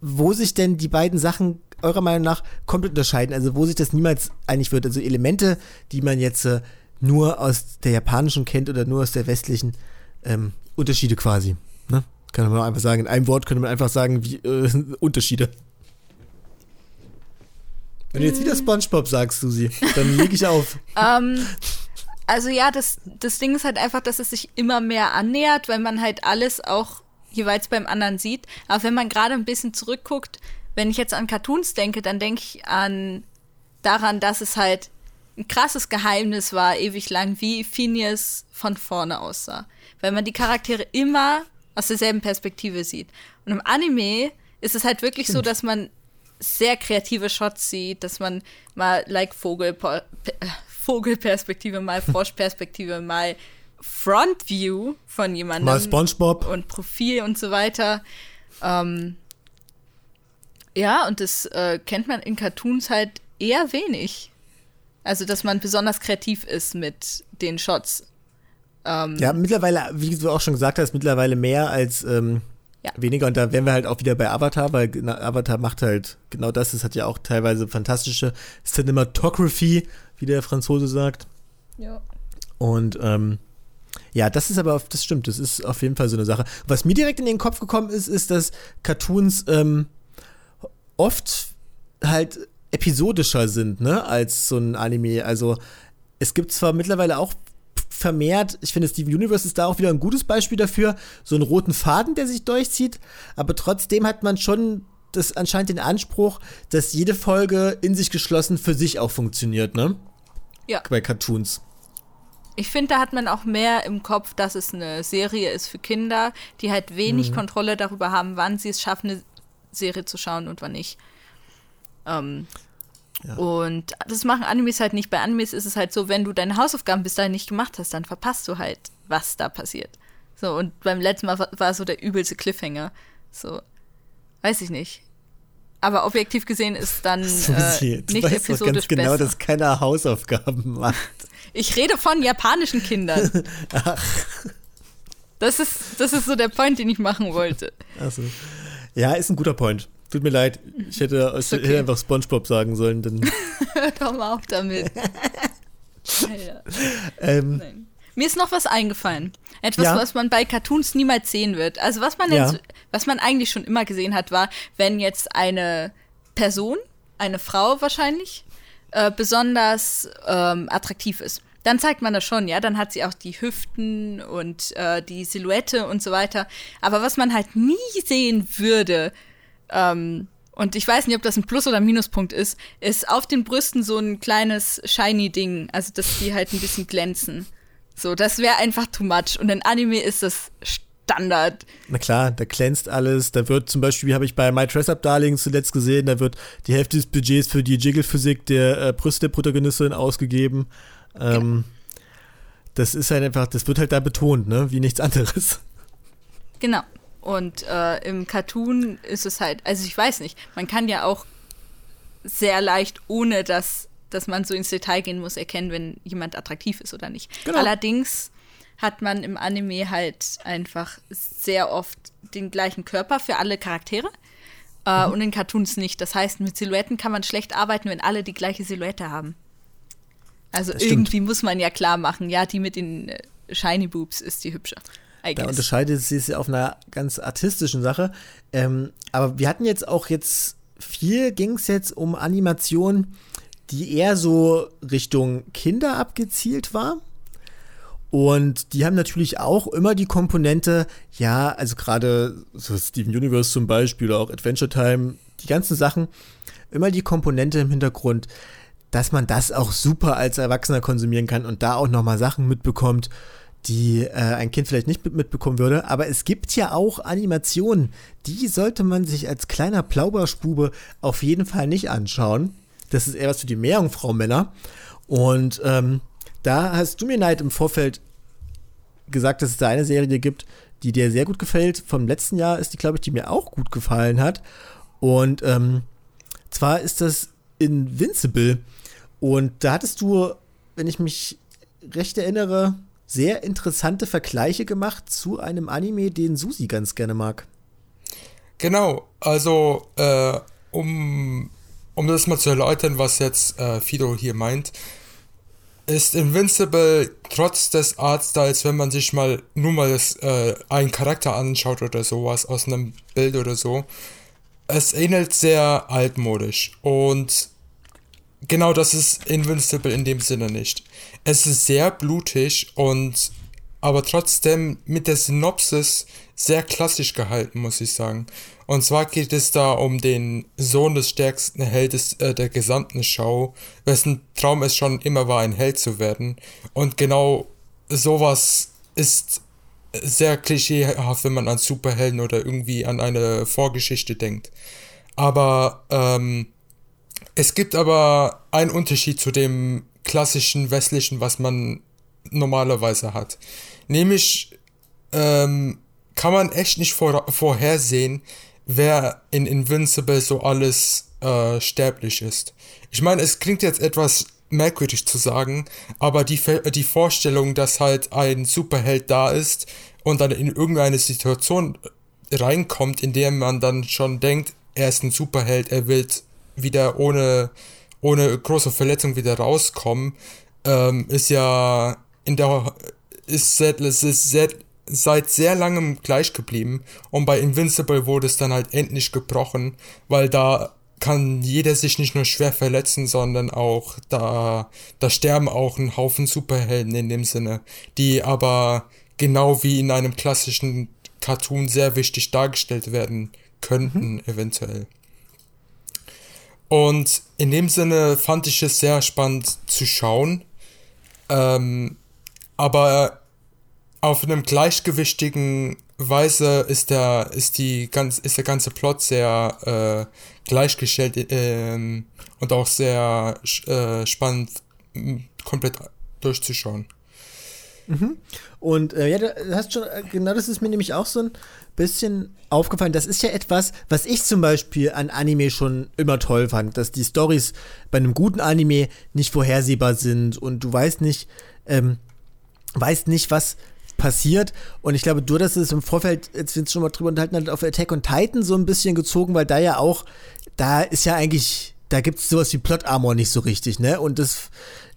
wo sich denn die beiden Sachen eurer Meinung nach komplett unterscheiden. Also wo sich das niemals einig wird. Also Elemente, die man jetzt äh, nur aus der japanischen kennt oder nur aus der westlichen ähm, Unterschiede quasi. Ne? Kann man einfach sagen, in einem Wort könnte man einfach sagen, wie äh, Unterschiede. Wenn du jetzt wieder SpongeBob sagst, Susi, dann leg ich auf. Ähm, also ja, das, das Ding ist halt einfach, dass es sich immer mehr annähert, weil man halt alles auch jeweils beim anderen sieht. Aber wenn man gerade ein bisschen zurückguckt, wenn ich jetzt an Cartoons denke, dann denke ich an daran, dass es halt ein krasses Geheimnis war, ewig lang, wie Phineas von vorne aussah. Weil man die Charaktere immer aus derselben Perspektive sieht. Und im Anime ist es halt wirklich so, dass man sehr kreative Shots sieht, dass man mal like Vogel, äh, Vogelperspektive, mal Froschperspektive, mal Front View von jemandem Mal SpongeBob. und Profil und so weiter. Ähm, ja, und das äh, kennt man in Cartoons halt eher wenig. Also, dass man besonders kreativ ist mit den Shots. Ähm, Ja, mittlerweile, wie du auch schon gesagt hast, mittlerweile mehr als ähm, Ja. weniger. Und da wären wir halt auch wieder bei Avatar, weil Avatar macht halt genau das. Es hat ja auch teilweise fantastische Cinematography, wie der Franzose sagt. ja. Und ähm, ja, das ist aber, das stimmt, das ist auf jeden Fall so eine Sache. Was mir direkt in den Kopf gekommen ist, ist, dass Cartoons ähm, oft halt episodischer sind, ne, als so ein Anime. Also es gibt zwar mittlerweile auch vermehrt, ich finde Steven Universe ist da auch wieder ein gutes Beispiel dafür, so einen roten Faden, der sich durchzieht, aber trotzdem hat man schon das anscheinend den Anspruch, dass jede Folge in sich geschlossen für sich auch funktioniert, ne? Ja. Bei Cartoons. Ich finde, da hat man auch mehr im Kopf, dass es eine Serie ist für Kinder, die halt wenig Mhm. Kontrolle darüber haben, wann sie es schaffen, eine Serie zu schauen und wann nicht. Ähm, Ja. Und das machen Animes halt nicht. Bei Animes ist es halt so, wenn du deine Hausaufgaben bis dahin nicht gemacht hast, dann verpasst du halt, was da passiert. So, und beim letzten Mal war, war so der übelste Cliffhanger. So, weiß ich nicht. Aber objektiv gesehen ist dann Susi, äh, nicht doch episodisch ganz genau, besser. dass keiner Hausaufgaben macht. Ich rede von japanischen Kindern. Das ist, das ist so der Point, den ich machen wollte. Also, ja, ist ein guter Point. Tut mir leid, ich hätte, ich okay. hätte einfach SpongeBob sagen sollen, doch mal auf damit. Ähm. Mir ist noch was eingefallen. Etwas, Ja. was man bei Cartoons niemals sehen wird. Also was man Ja. jetzt, was man eigentlich schon immer gesehen hat, war, wenn jetzt eine Person, eine Frau wahrscheinlich, äh, besonders ähm, attraktiv ist. Dann zeigt man das schon, ja. Dann hat sie auch die Hüften und äh, die Silhouette und so weiter. Aber was man halt nie sehen würde, ähm, und ich weiß nicht, ob das ein Plus- oder ein Minuspunkt ist, ist auf den Brüsten so ein kleines shiny-Ding, also dass die halt ein bisschen glänzen. So, das wäre einfach too much. Und in Anime ist das Standard. Na klar, da glänzt alles. Da wird zum Beispiel, habe ich bei My Dress Up Darling zuletzt gesehen, da wird die Hälfte des Budgets für die Jiggle-Physik der äh, Brüste der Protagonistin ausgegeben. Ähm, ja. Das ist halt einfach, das wird halt da betont, ne? Wie nichts anderes. Genau. Und äh, im Cartoon ist es halt, also ich weiß nicht, man kann ja auch sehr leicht, ohne dass, dass man so ins Detail gehen muss, erkennen, wenn jemand attraktiv ist oder nicht. Genau. Allerdings hat man im Anime halt einfach sehr oft den gleichen Körper für alle Charaktere. Äh, mhm. Und in Cartoons nicht. Das heißt, mit Silhouetten kann man schlecht arbeiten, wenn alle die gleiche Silhouette haben. Also irgendwie muss man ja klar machen, ja, die mit den äh, Shiny Boobs ist die hübsche. Da unterscheidet sie sich auf einer ganz artistischen Sache. Ähm, aber wir hatten jetzt auch jetzt viel, ging es jetzt um Animation, die eher so Richtung Kinder abgezielt war. Und die haben natürlich auch immer die Komponente, ja, also gerade so Steven Universe zum Beispiel oder auch Adventure Time, die ganzen Sachen, immer die Komponente im Hintergrund, dass man das auch super als Erwachsener konsumieren kann und da auch nochmal Sachen mitbekommt, die äh, ein Kind vielleicht nicht mitbekommen würde. Aber es gibt ja auch Animationen, die sollte man sich als kleiner Plauberspube auf jeden Fall nicht anschauen. Das ist eher was für die Meerjungfrau-Männer. Und ähm, da hast du mir Neid im Vorfeld gesagt, dass es da eine Serie gibt, die dir sehr gut gefällt. Vom letzten Jahr ist die, glaube ich, die mir auch gut gefallen hat. Und ähm, zwar ist das Invincible. Und da hattest du, wenn ich mich recht erinnere, sehr interessante Vergleiche gemacht zu einem Anime, den Susi ganz gerne mag. Genau, also äh, um, um das mal zu erläutern, was jetzt äh, Fido hier meint, ist Invincible trotz des Artstyles, wenn man sich mal nur mal das, äh, einen Charakter anschaut oder sowas aus einem Bild oder so, es ähnelt sehr altmodisch und genau das ist Invincible in dem Sinne nicht. Es ist sehr blutig und aber trotzdem mit der Synopsis sehr klassisch gehalten, muss ich sagen. Und zwar geht es da um den Sohn des stärksten Heldes äh, der gesamten Show, wessen Traum es schon immer war, ein Held zu werden. Und genau sowas ist sehr klischeehaft, wenn man an Superhelden oder irgendwie an eine Vorgeschichte denkt. Aber ähm, es gibt aber einen Unterschied zu dem klassischen westlichen, was man normalerweise hat. Nämlich ähm, kann man echt nicht vor, vorhersehen, wer in Invincible so alles äh, sterblich ist. Ich meine, es klingt jetzt etwas merkwürdig zu sagen, aber die, die Vorstellung, dass halt ein Superheld da ist und dann in irgendeine Situation reinkommt, in der man dann schon denkt, er ist ein Superheld, er wird wieder ohne, ohne große Verletzung wieder rauskommen, ähm, ist ja in der ist, seit, ist seit, seit sehr langem gleich geblieben und bei Invincible wurde es dann halt endlich gebrochen, weil da kann jeder sich nicht nur schwer verletzen, sondern auch da, da sterben auch ein Haufen Superhelden in dem Sinne, die aber genau wie in einem klassischen Cartoon sehr wichtig dargestellt werden könnten, mhm. eventuell. Und in dem Sinne fand ich es sehr spannend zu schauen. Ähm, aber auf einem gleichgewichtigen Weise ist der, ist die ganz, ist der ganze Plot sehr äh, gleichgestellt äh, und auch sehr äh, spannend komplett durchzuschauen. Mhm. Und äh, ja, du hast schon, äh, genau das ist mir nämlich auch so ein bisschen aufgefallen. Das ist ja etwas, was ich zum Beispiel an Anime schon immer toll fand, dass die Stories bei einem guten Anime nicht vorhersehbar sind und du weißt nicht, ähm, weißt nicht, was passiert. Und ich glaube, du hast es im Vorfeld, jetzt wir schon mal drüber unterhalten, hat auf Attack on Titan so ein bisschen gezogen, weil da ja auch, da ist ja eigentlich, da gibt es sowas wie Plot Armor nicht so richtig, ne? Und das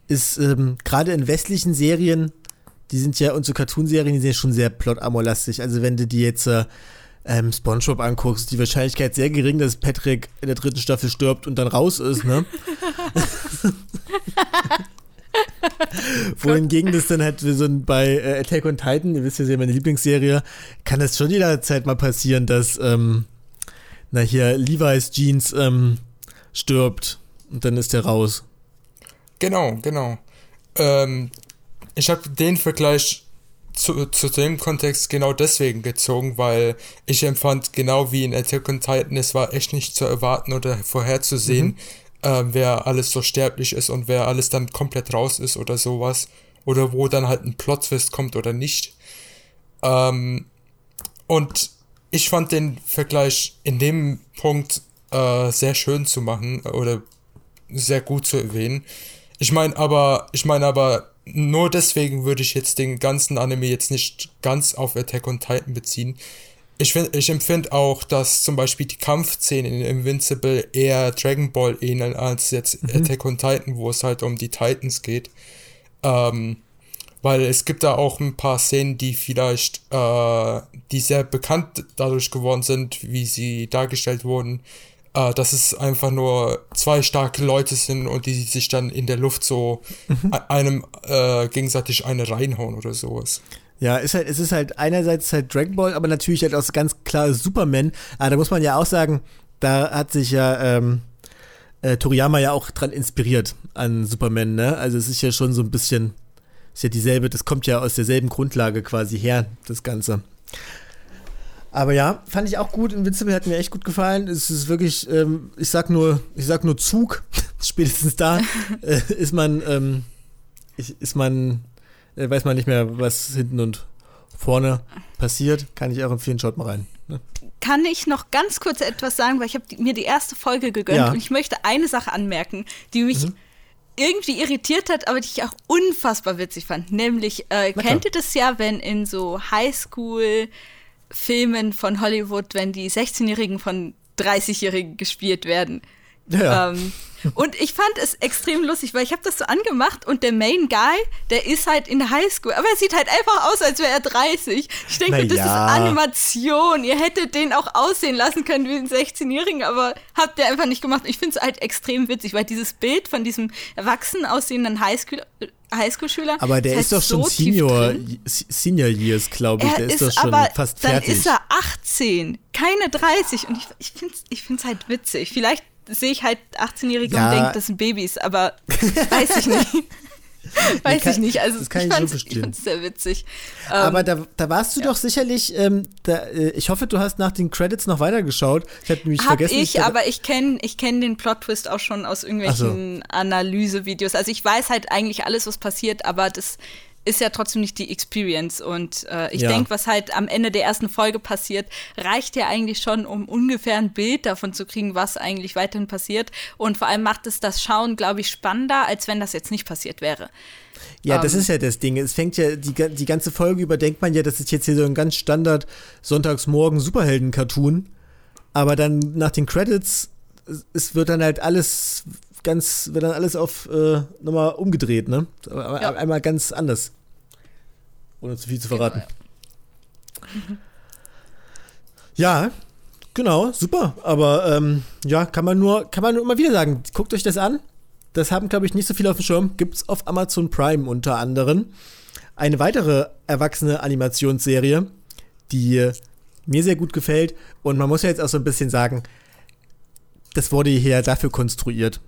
ist ähm, gerade in westlichen Serien die sind ja, und so Cartoonserien, die sind ja schon sehr plot-amor-lastig. Also wenn du die jetzt äh, ähm, Spongebob anguckst, die Wahrscheinlichkeit sehr gering, dass Patrick in der dritten Staffel stirbt und dann raus ist, ne? Wohingegen das dann halt so bei äh, Attack on Titan, ihr wisst ja sehr, meine Lieblingsserie, kann das schon jederzeit mal passieren, dass, ähm, na hier, Levi's Jeans ähm, stirbt und dann ist der raus. Genau, genau. Ähm, ich habe den Vergleich zu, zu dem Kontext genau deswegen gezogen, weil ich empfand, genau wie in Attack on Titan, es war echt nicht zu erwarten oder vorherzusehen, mhm. äh, wer alles so sterblich ist und wer alles dann komplett raus ist oder sowas. Oder wo dann halt ein Plot-Twist kommt oder nicht. Ähm, und ich fand den Vergleich in dem Punkt äh, sehr schön zu machen oder sehr gut zu erwähnen. Ich meine aber, ich meine aber, nur deswegen würde ich jetzt den ganzen Anime jetzt nicht ganz auf Attack on Titan beziehen. Ich, find, ich empfinde auch, dass zum Beispiel die Kampfszenen in Invincible eher Dragon Ball ähneln als jetzt mhm. Attack on Titan, wo es halt um die Titans geht. Ähm, weil es gibt da auch ein paar Szenen, die vielleicht, äh, die sehr bekannt dadurch geworden sind, wie sie dargestellt wurden, äh, dass es einfach nur zwei starke Leute sind und die sich dann in der Luft so mhm. einem äh, gegenseitig eine reinhauen oder sowas. Ja, ist halt, es ist halt einerseits halt Dragon Ball, aber natürlich halt auch ganz klar Superman. Aber da muss man ja auch sagen, da hat sich ja ähm, äh, Toriyama ja auch dran inspiriert an Superman, ne? Also es ist ja schon so ein bisschen ist ja dieselbe, das kommt ja aus derselben Grundlage quasi her, das Ganze. Aber ja, fand ich auch gut. Invincible hat mir echt gut gefallen. Es ist wirklich, ähm, ich sag nur, ich sag nur Zug. Spätestens da äh, ist man, ähm, ist man, äh, weiß man nicht mehr, was hinten und vorne passiert. Kann ich auch empfehlen, schaut mal rein. Ne? Kann ich noch ganz kurz etwas sagen, weil ich habe mir die erste Folge gegönnt ja. und ich möchte eine Sache anmerken, die mich mhm irgendwie irritiert hat, aber die ich auch unfassbar witzig fand. Nämlich, äh, kennt ihr das ja, wenn in so Highschool-Filmen von Hollywood, wenn die 16-Jährigen von 30-Jährigen gespielt werden? Ja. Ähm, und ich fand es extrem lustig, weil ich habe das so angemacht und der Main Guy, der ist halt in der Highschool, aber er sieht halt einfach aus, als wäre er 30. Ich denke, Na das ist Animation. Ihr hättet den auch aussehen lassen können wie ein 16-Jährigen, aber habt ihr einfach nicht gemacht. Ich finde es halt extrem witzig, weil dieses Bild von diesem erwachsen aussehenden Highschool Highschool-Schüler. Aber der ist, ist doch schon so Senior, Senior Years, glaube ich. Er der ist, ist doch schon fast fertig. Dann ist er 18, keine 30. Und ich, ich finde es ich find's halt witzig. Vielleicht sehe ich halt 18-Jährige ja. und denke, das sind Babys, aber weiß ich nicht. Weiß kann, ich nicht. Also das kann ich, ich fand es sehr witzig. Aber ähm, da, da warst du ja. doch sicherlich, ähm, da, äh, ich hoffe, du hast nach den Credits noch weitergeschaut. Ich habe nämlich Hab vergessen. ich, aber ich kenne ich kenn den Plot-Twist auch schon aus irgendwelchen so. Analysevideos. Also ich weiß halt eigentlich alles, was passiert, aber das ist ja trotzdem nicht die Experience. Und äh, ich ja. denke, was halt am Ende der ersten Folge passiert, reicht ja eigentlich schon, um ungefähr ein Bild davon zu kriegen, was eigentlich weiterhin passiert. Und vor allem macht es das Schauen, glaube ich, spannender, als wenn das jetzt nicht passiert wäre. Ja, das um, ähm. ist ja das Ding. Es fängt ja, die, die ganze Folge über denkt man ja, das ist jetzt hier so ein ganz Standard Sonntagsmorgen Superhelden-Cartoon. Aber dann nach den Credits, es wird dann halt alles ganz, wird dann alles auf äh, nochmal umgedreht, ne? Ja. Einmal ganz anders. Ohne zu viel zu verraten. Genau, ja. ja. genau, super. Aber ähm, ja, kann man nur, kann man nur immer wieder sagen, guckt euch das an. Das haben, glaube ich, nicht so viele auf dem Schirm. Gibt's auf Amazon Prime unter anderem. Eine weitere erwachsene Animationsserie, die mir sehr gut gefällt. Und man muss ja jetzt auch so ein bisschen sagen, das wurde hier dafür konstruiert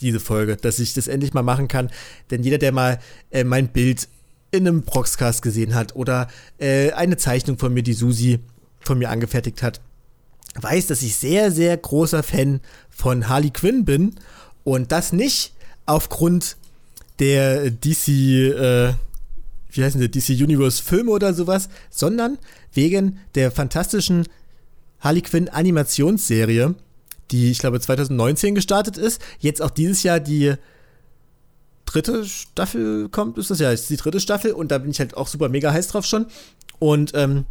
diese Folge, dass ich das endlich mal machen kann. Denn jeder, der mal äh, mein Bild in einem Proxcast gesehen hat oder äh, eine Zeichnung von mir, die Susi von mir angefertigt hat, weiß, dass ich sehr, sehr großer Fan von Harley Quinn bin und das nicht aufgrund der DC, äh, wie heißen die, DC Universe Filme oder sowas, sondern wegen der fantastischen Harley Quinn Animationsserie, die, ich glaube, 2019 gestartet ist. Jetzt auch dieses Jahr die dritte Staffel kommt, ist das ja, ist die dritte Staffel und da bin ich halt auch super mega heiß drauf schon. Und ähm,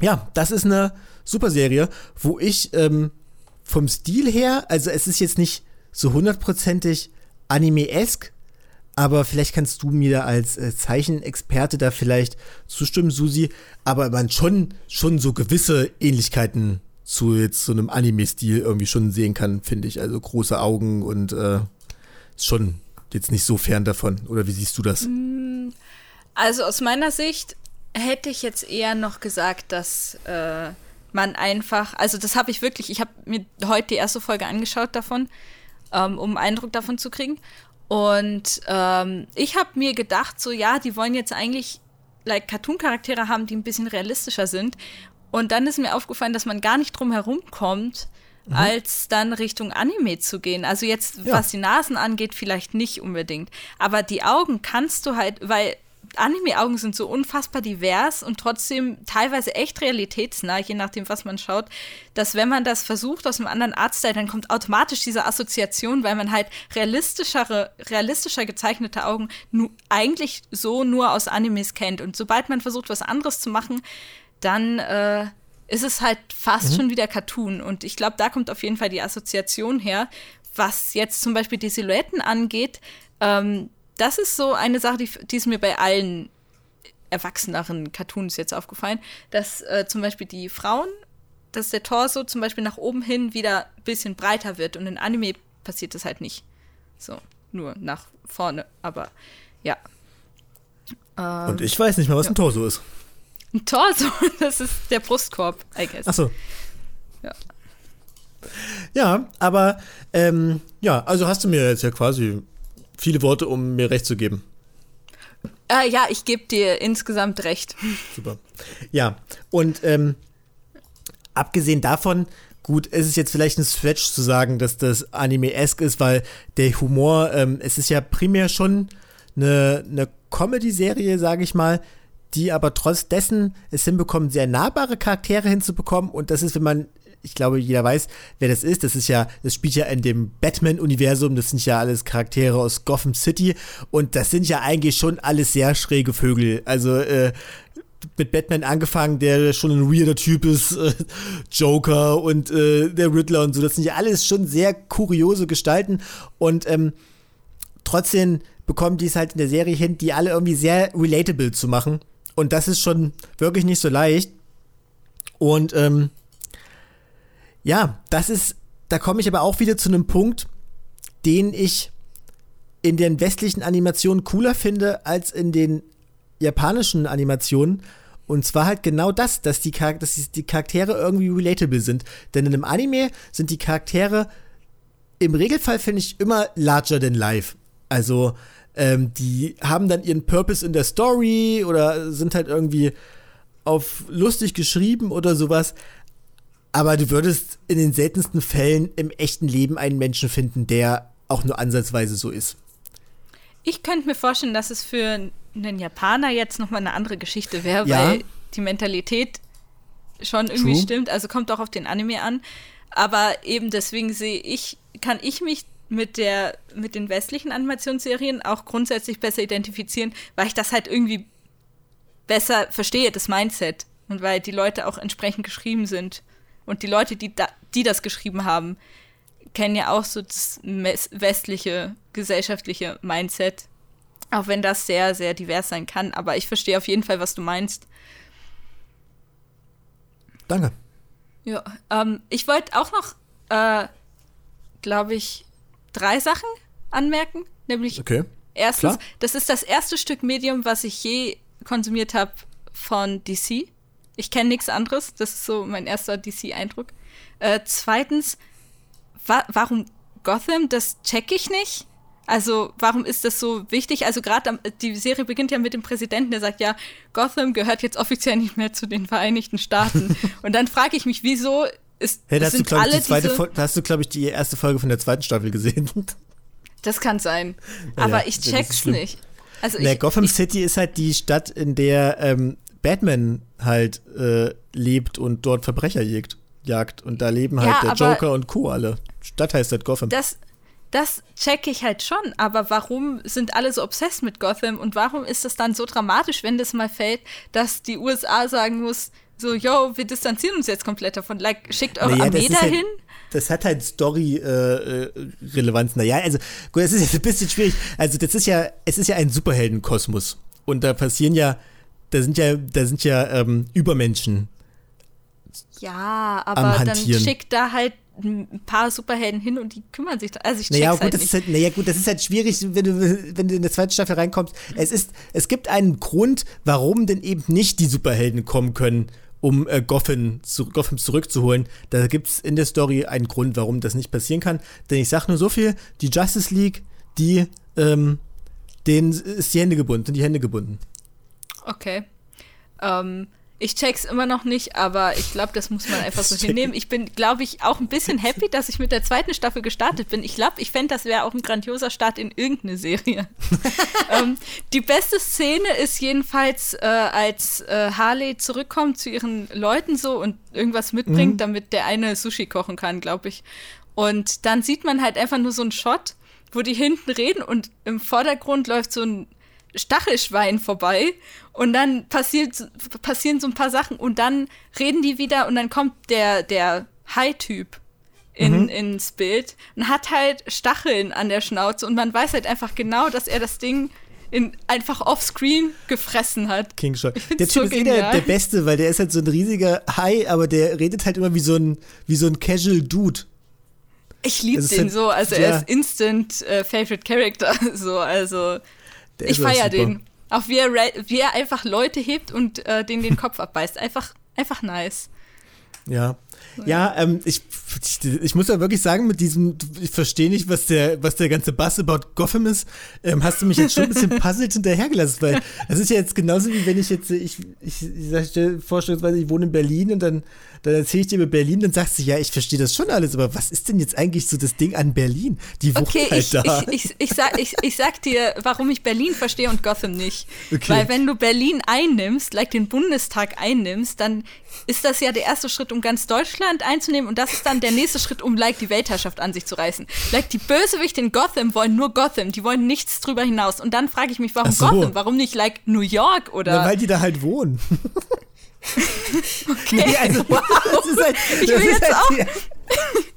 ja, das ist eine super Serie, wo ich ähm, vom Stil her, also es ist jetzt nicht so hundertprozentig Anime-esque, aber vielleicht kannst du mir als äh, Zeichenexperte da vielleicht zustimmen, Susi, aber man schon, schon so gewisse Ähnlichkeiten zu jetzt so einem Anime-Stil irgendwie schon sehen kann, finde ich. Also große Augen und äh, schon jetzt nicht so fern davon. Oder wie siehst du das? Mm, also aus meiner Sicht hätte ich jetzt eher noch gesagt, dass äh, man einfach, also das habe ich wirklich, ich habe mir heute die erste Folge angeschaut davon, ähm, um einen Eindruck davon zu kriegen. Und ähm, ich habe mir gedacht, so ja, die wollen jetzt eigentlich like Cartoon-Charaktere haben, die ein bisschen realistischer sind. Und dann ist mir aufgefallen, dass man gar nicht drum herum kommt, mhm. als dann Richtung Anime zu gehen. Also jetzt, ja. was die Nasen angeht, vielleicht nicht unbedingt. Aber die Augen kannst du halt, weil Anime-Augen sind so unfassbar divers und trotzdem teilweise echt realitätsnah, je nachdem, was man schaut, dass wenn man das versucht aus einem anderen Artstyle, dann kommt automatisch diese Assoziation, weil man halt realistischere, realistischer gezeichnete Augen eigentlich so nur aus Animes kennt. Und sobald man versucht, was anderes zu machen, dann äh, ist es halt fast mhm. schon wieder Cartoon. Und ich glaube, da kommt auf jeden Fall die Assoziation her. Was jetzt zum Beispiel die Silhouetten angeht, ähm, das ist so eine Sache, die, die ist mir bei allen erwachseneren Cartoons jetzt aufgefallen, dass äh, zum Beispiel die Frauen, dass der Torso zum Beispiel nach oben hin wieder ein bisschen breiter wird und in Anime passiert das halt nicht. So, nur nach vorne, aber ja. Ähm, und ich weiß nicht mal, was ja. ein Torso ist. Ein Torso, das ist der Brustkorb, I guess. Ach so. Ja. Ja, aber ähm, ja, also hast du mir jetzt ja quasi viele Worte, um mir recht zu geben. Äh, ja, ich gebe dir insgesamt recht. Super. Ja, und ähm, abgesehen davon, gut, es ist jetzt vielleicht ein Stretch zu sagen, dass das Anime-esque ist, weil der Humor, ähm, es ist ja primär schon eine, eine Comedy-Serie, sage ich mal, die aber trotz dessen es hinbekommen, sehr nahbare Charaktere hinzubekommen. Und das ist, wenn man ich glaube, jeder weiß, wer das ist. Das ist ja, das spielt ja in dem Batman-Universum. Das sind ja alles Charaktere aus Gotham City. Und das sind ja eigentlich schon alles sehr schräge Vögel. Also, äh, mit Batman angefangen, der schon ein weirder Typ ist, äh, Joker und äh, der Riddler und so. Das sind ja alles schon sehr kuriose Gestalten. Und ähm, trotzdem bekommen die es halt in der Serie hin, die alle irgendwie sehr relatable zu machen. Und das ist schon wirklich nicht so leicht. Und ähm, ja, das ist, da komme ich aber auch wieder zu einem Punkt, den ich in den westlichen Animationen cooler finde als in den japanischen Animationen. Und zwar halt genau das, dass die, Char dass die Charaktere irgendwie relatable sind. Denn in einem Anime sind die Charaktere im Regelfall, finde ich, immer larger than life. Also, ähm, die haben dann ihren Purpose in der Story oder sind halt irgendwie auf lustig geschrieben oder sowas. Aber du würdest in den seltensten Fällen im echten Leben einen Menschen finden, der auch nur ansatzweise so ist. Ich könnte mir vorstellen, dass es für einen Japaner jetzt nochmal eine andere Geschichte wäre, ja. weil die Mentalität schon irgendwie True. stimmt. Also kommt auch auf den Anime an. Aber eben deswegen sehe ich, kann ich mich mit der, mit den westlichen Animationsserien auch grundsätzlich besser identifizieren, weil ich das halt irgendwie besser verstehe, das Mindset. Und weil die Leute auch entsprechend geschrieben sind. Und die Leute, die, da, die das geschrieben haben, kennen ja auch so das westliche gesellschaftliche Mindset. Auch wenn das sehr, sehr divers sein kann. Aber ich verstehe auf jeden Fall, was du meinst. Danke. Ja, ähm, ich wollte auch noch, äh, glaube ich, drei Sachen anmerken. Nämlich okay. erstens, Klar. das ist das erste Stück Medium, was ich je konsumiert habe von DC. Ich kenne nichts anderes. Das ist so mein erster DC-Eindruck. Äh, zweitens, wa warum Gotham? Das check ich nicht. Also, warum ist das so wichtig? Also, gerade die Serie beginnt ja mit dem Präsidenten, der sagt, ja, Gotham gehört jetzt offiziell nicht mehr zu den Vereinigten Staaten. Und dann frage ich mich, wieso ist hey, das sind du, alle ich, die zweite hast du, glaube ich, die erste Folge von der zweiten Staffel gesehen. Das kann sein. Ja, Aber ich check's nicht. Also ich, Gotham ich, City ist halt die Stadt, in der ähm, Batman halt äh, lebt und dort Verbrecher jagt, jagt. Und da leben halt ja, der Joker und Co. alle. Stadt heißt halt Gotham. Das, das check ich halt schon, aber warum sind alle so obsessed mit Gotham und warum ist das dann so dramatisch, wenn das mal fällt, dass die USA sagen muss, so, yo, wir distanzieren uns jetzt komplett davon, like, schickt eure naja, Armee dahin. Halt, das hat halt Story-Relevanz. Äh, naja, also, gut, das ist jetzt ein bisschen schwierig. Also, das ist ja, es ist ja ein Superheldenkosmos. Und da passieren ja da sind ja, da sind ja ähm, Übermenschen. Ja, aber dann schickt da halt ein paar Superhelden hin und die kümmern sich. Also ich naja, gut, halt das Ist halt, naja, gut, das ist halt schwierig, wenn du, wenn du in der zweiten Staffel reinkommst. Es ist, es gibt einen Grund, warum denn eben nicht die Superhelden kommen können um äh, Gotham, zu, Gotham zurückzuholen. Da gibt es in der Story einen Grund, warum das nicht passieren kann. Denn ich sage nur so viel, die Justice League, die, ähm, denen ist die Hände gebunden, sind die Hände gebunden. Okay. Ähm, ich check's immer noch nicht, aber ich glaube, das muss man einfach so hinnehmen. Ich bin, glaube ich, auch ein bisschen happy, dass ich mit der zweiten Staffel gestartet bin. Ich glaube, ich fände, das wäre auch ein grandioser Start in irgendeine Serie. ähm, die beste Szene ist jedenfalls, äh, als äh, Harley zurückkommt zu ihren Leuten so und irgendwas mitbringt, mhm. damit der eine Sushi kochen kann, glaube ich. Und dann sieht man halt einfach nur so einen Shot, wo die hinten reden und im Vordergrund läuft so ein Stachelschwein vorbei und dann passiert, passieren so ein paar Sachen und dann reden die wieder und dann kommt der, der High-Typ in, mhm. ins Bild und hat halt Stacheln an der Schnauze und man weiß halt einfach genau, dass er das Ding in, einfach offscreen gefressen hat. King Shark. Der Typ so ist eh der, der, Beste, weil der ist halt so ein riesiger Hai, aber der redet halt immer wie so ein, wie so ein Casual Dude. Ich liebe den halt, so, also ja. er ist Instant äh, Favorite Character, so, also der ich feiere den. Auch wie er, wie er einfach Leute hebt und äh, denen den Kopf abbeißt. Einfach, einfach nice. Ja. Ja, ähm, ich, ich, ich muss ja wirklich sagen, mit diesem, ich verstehe nicht, was der, was der ganze Bass about Gotham ist, ähm, hast du mich jetzt schon ein bisschen puzzelt hinterhergelassen, weil das ist ja jetzt genauso wie wenn ich jetzt, ich, ich, ich stelle vorstellungsweise, ich wohne in Berlin und dann dann erzähle ich dir über Berlin, dann sagst du, ja, ich verstehe das schon alles, aber was ist denn jetzt eigentlich so das Ding an Berlin? Die wohnt okay, halt ich, da. Ich, ich, ich, sag, ich, ich sag dir, warum ich Berlin verstehe und Gotham nicht. Okay. Weil wenn du Berlin einnimmst, like den Bundestag einnimmst, dann ist das ja der erste Schritt, um ganz Deutschland einzunehmen und das ist dann der nächste Schritt, um like die Weltherrschaft an sich zu reißen. Like die Bösewichte in Gotham wollen nur Gotham, die wollen nichts drüber hinaus. Und dann frage ich mich, warum so. Gotham? Warum nicht like New York oder? Na, weil die da halt wohnen. okay, nee, also, wow. Halt, ich will jetzt halt auch. Die,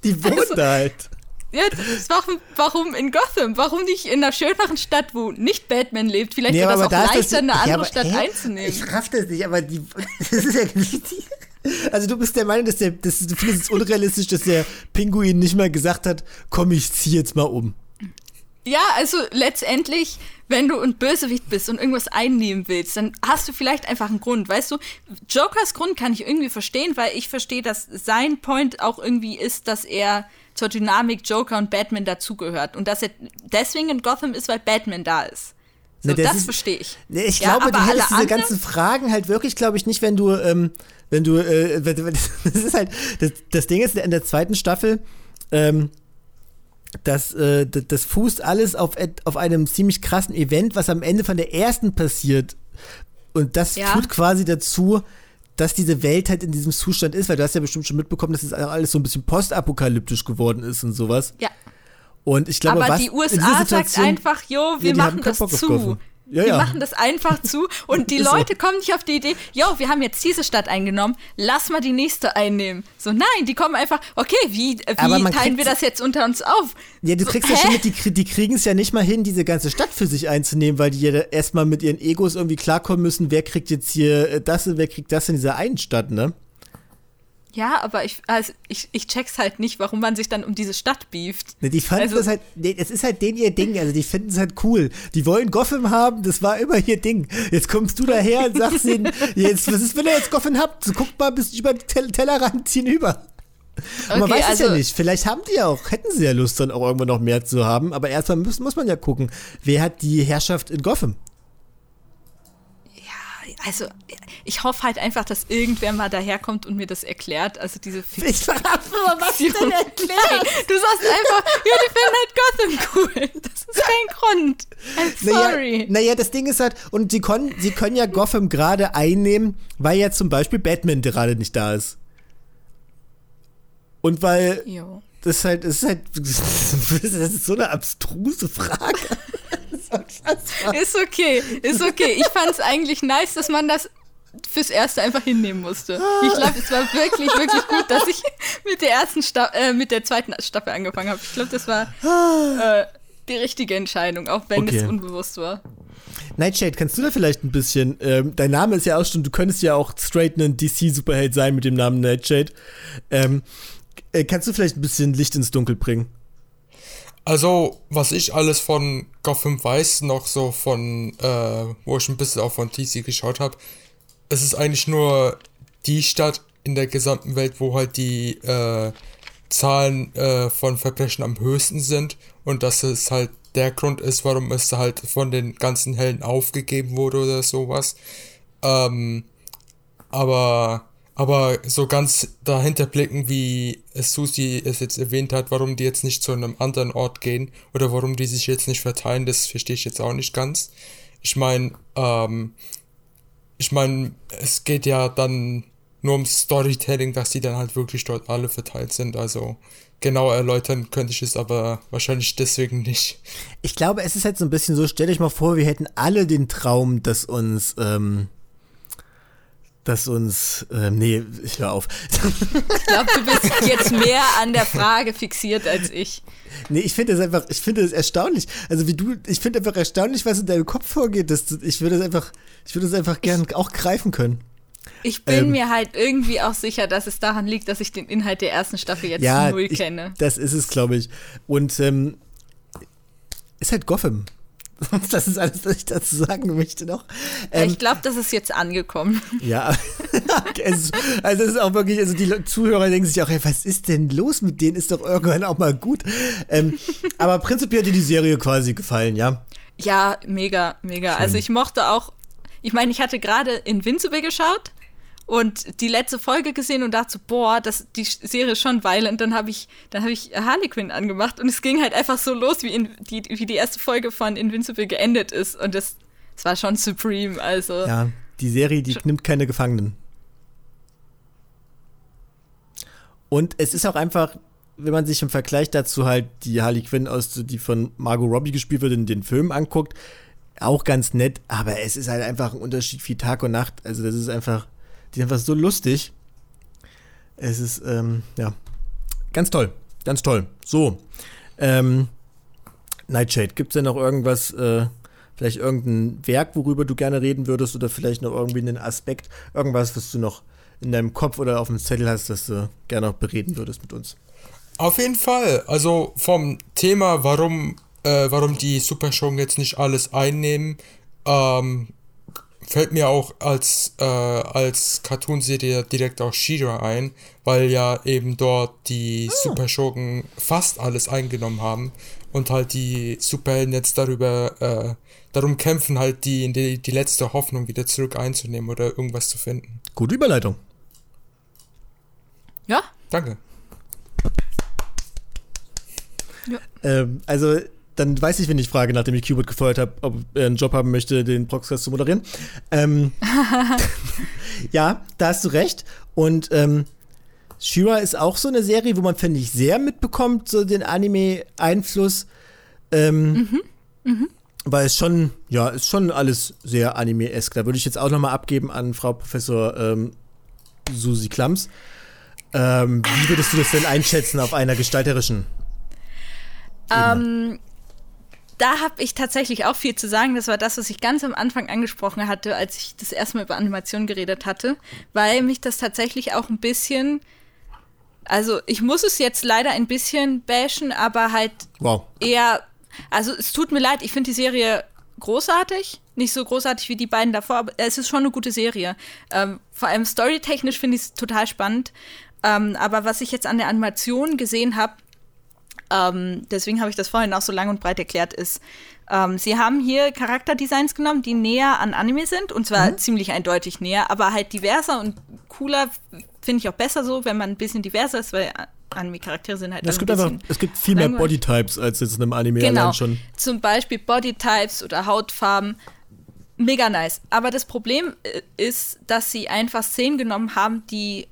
die wohnt also, da halt. Ja, warum, warum in Gotham? Warum nicht in einer schöneren Stadt, wo nicht Batman lebt? Vielleicht nee, wäre das auch da leichter, das, eine andere ja, Stadt hä? einzunehmen. Ich raff das nicht, aber die, das ist ja nicht die, also du bist der Meinung, dass der, dass du findest es unrealistisch, dass der Pinguin nicht mal gesagt hat, komm, ich zieh jetzt mal um. Ja, also letztendlich, wenn du ein Bösewicht bist und irgendwas einnehmen willst, dann hast du vielleicht einfach einen Grund. Weißt du, Jokers Grund kann ich irgendwie verstehen, weil ich verstehe, dass sein Point auch irgendwie ist, dass er zur Dynamik Joker und Batman dazugehört. Und dass er deswegen in Gotham ist, weil Batman da ist. So, ne, das, das verstehe ich. Ne, ich ja, glaube, du hättest diese ganzen Fragen halt wirklich, glaube ich, nicht, wenn du, ähm, wenn du, äh, das ist halt, das, das Ding ist in der zweiten Staffel, ähm, das, äh, das fußt alles auf, auf einem ziemlich krassen Event, was am Ende von der ersten passiert. Und das ja. führt quasi dazu, dass diese Welt halt in diesem Zustand ist, weil du hast ja bestimmt schon mitbekommen, dass es alles so ein bisschen postapokalyptisch geworden ist und sowas. Ja. Und ich glaube, Aber was die USA sagt einfach, jo, wir ja, machen das zu. Ja, wir ja. machen das einfach zu und die Leute kommen nicht auf die Idee, jo, wir haben jetzt diese Stadt eingenommen, lass mal die nächste einnehmen. So, nein, die kommen einfach, okay, wie, wie teilen wir das jetzt unter uns auf? Ja, du kriegst so, ja schon mit, die, die kriegen es ja nicht mal hin, diese ganze Stadt für sich einzunehmen, weil die ja erstmal mit ihren Egos irgendwie klarkommen müssen, wer kriegt jetzt hier äh, das und wer kriegt das in dieser einen Stadt, ne? Ja, aber ich, also ich, ich check's halt nicht, warum man sich dann um diese Stadt beeft. Ne, die fanden also, das halt, nee, es ist halt den ihr Ding, also die finden es halt cool. Die wollen Gotham haben, das war immer ihr Ding. Jetzt kommst du daher und sagst ihnen, jetzt, was ist, wenn ihr jetzt Gotham habt? So, guckt mal bis über den Tell Tellerrand hinüber. Okay, man weiß also, es ja also nicht. Vielleicht haben die ja auch, hätten sie ja Lust, dann auch irgendwann noch mehr zu haben. Aber erstmal muss, muss man ja gucken, wer hat die Herrschaft in Gotham? Also ich hoffe halt einfach, dass irgendwer mal daherkommt und mir das erklärt. Also diese Fiktion. Ich verrate mal, was denn erklärt? du sagst einfach, ja, die finden halt Gotham cool. Das ist kein Grund. I'm sorry. Naja, naja, das Ding ist halt, und sie, können, sie können ja Gotham gerade einnehmen, weil ja zum Beispiel Batman gerade nicht da ist. Und weil jo. das ist halt, das ist halt, das ist so eine abstruse Frage. ist okay, ist okay. Ich fand es eigentlich nice, dass man das fürs Erste einfach hinnehmen musste. Ich glaube, es war wirklich, wirklich gut, dass ich mit der ersten Sta äh, mit der zweiten Staffel angefangen habe. Ich glaube, das war äh, die richtige Entscheidung, auch wenn okay. es unbewusst war. Nightshade, kannst du da vielleicht ein bisschen, ähm, dein Name ist ja auch schon, du könntest ja auch straight ein DC-Superheld sein mit dem Namen Nightshade. Ähm, äh, kannst du vielleicht ein bisschen Licht ins Dunkel bringen? Also, was ich alles von Gotham weiß, noch so von, äh, wo ich ein bisschen auch von DC geschaut habe, es ist eigentlich nur die Stadt in der gesamten Welt, wo halt die äh, Zahlen äh, von Verbrechen am höchsten sind und dass es halt der Grund ist, warum es halt von den ganzen Helden aufgegeben wurde oder sowas. Ähm, aber, aber so ganz dahinter blicken, wie Susi es jetzt erwähnt hat, warum die jetzt nicht zu einem anderen Ort gehen oder warum die sich jetzt nicht verteilen, das verstehe ich jetzt auch nicht ganz. Ich meine, ähm, ich meine, es geht ja dann nur um Storytelling, dass die dann halt wirklich dort alle verteilt sind. Also genau erläutern könnte ich es aber wahrscheinlich deswegen nicht. Ich glaube, es ist halt so ein bisschen so, stell dich mal vor, wir hätten alle den Traum, dass uns, ähm, dass uns, ähm, nee, ich höre auf. Ich glaube, du bist jetzt mehr an der Frage fixiert als ich. Nee, ich finde es einfach, ich finde es erstaunlich. Also wie du, ich finde einfach erstaunlich, was in deinem Kopf vorgeht. Dass du, ich würde es einfach, ich würde es einfach gern auch greifen können. Ich bin ähm, mir halt irgendwie auch sicher, dass es daran liegt, dass ich den Inhalt der ersten Staffel jetzt ja, null ich, kenne. Das ist es, glaube ich. Und ähm, ist halt Gotham. Das ist alles, was ich dazu sagen möchte noch. Ähm, ich glaube, das ist jetzt angekommen. Ja, es, also es ist auch wirklich, also die Zuhörer denken sich auch, hey, was ist denn los mit denen? Ist doch irgendwann auch mal gut. Ähm, aber prinzipiell hat dir die Serie quasi gefallen, ja? Ja, mega, mega. Schön. Also ich mochte auch, ich meine, ich hatte gerade Invincible geschaut und die letzte Folge gesehen und dachte so, boah, das, die Serie ist schon violent. Dann habe ich, dann ich Harley Quinn angemacht und es ging halt einfach so los, wie, in, die, wie die erste Folge von Invincible geendet ist. Und das, das war schon supreme, also. Ja, die Serie, die nimmt keine Gefangenen. Und es ist auch einfach, wenn man sich im Vergleich dazu halt die Harley Quinn aus, die von Margot Robbie gespielt wird, in den Film anguckt, auch ganz nett, aber es ist halt einfach ein Unterschied wie Tag und Nacht. Also das ist einfach, die ist einfach so lustig. Es ist, ähm, ja, ganz toll. Ganz toll. So, ähm, Nightshade, gibt es denn noch irgendwas, äh, vielleicht irgendein Werk, worüber du gerne reden würdest oder vielleicht noch irgendwie einen Aspekt, irgendwas, was du noch in deinem Kopf oder auf dem Zettel hast, das du gerne noch bereden würdest mit uns? Auf jeden Fall. Also vom Thema, warum, äh, warum die Superschurken jetzt nicht alles einnehmen, ähm, fällt mir auch als, äh, als Cartoonserie direkt auch She-Ra ein, weil ja eben dort die oh. Superschurken fast alles eingenommen haben und halt die Superhelden jetzt darüber äh, darum kämpfen, halt die, die, die letzte Hoffnung wieder zurück einzunehmen oder irgendwas zu finden. Gute Überleitung. Ja. Danke. Ja. Ähm, also dann weiß ich, wenn ich frage, nachdem ich Qbert gefeuert habe, ob er einen Job haben möchte, den Podcast zu moderieren. Ähm, ja, da hast du recht. Und ähm, Shira ist auch so eine Serie, wo man, finde ich, sehr mitbekommt, so den Anime-Einfluss. Ähm, mhm. Mhm. Weil es schon, ja, ist schon alles sehr Anime-esk. Da würde ich jetzt auch nochmal abgeben an Frau Professor ähm, Susi Klams. Ähm, wie würdest du das denn einschätzen auf einer gestalterischen? Ähm, da habe ich tatsächlich auch viel zu sagen. Das war das, was ich ganz am Anfang angesprochen hatte, als ich das erste Mal über Animation geredet hatte, weil mich das tatsächlich auch ein bisschen, also ich muss es jetzt leider ein bisschen bashen, aber halt wow. eher, also es tut mir leid, ich finde die Serie großartig, nicht so großartig wie die beiden davor, aber es ist schon eine gute Serie. Ähm, vor allem storytechnisch finde ich es total spannend. Ähm, aber was ich jetzt an der Animation gesehen habe, ähm, deswegen habe ich das vorhin auch so lang und breit erklärt, ist, ähm, sie haben hier Charakterdesigns genommen, die näher an Anime sind, und zwar mhm. ziemlich eindeutig näher, aber halt diverser und cooler, finde ich auch besser so, wenn man ein bisschen diverser ist, weil Anime-Charaktere sind halt es gibt ein einfach, Es gibt viel mehr Bodytypes als jetzt in einem Anime genau. schon. Zum Beispiel Bodytypes oder Hautfarben. Mega nice. Aber das Problem äh, ist, dass sie einfach Szenen genommen haben, die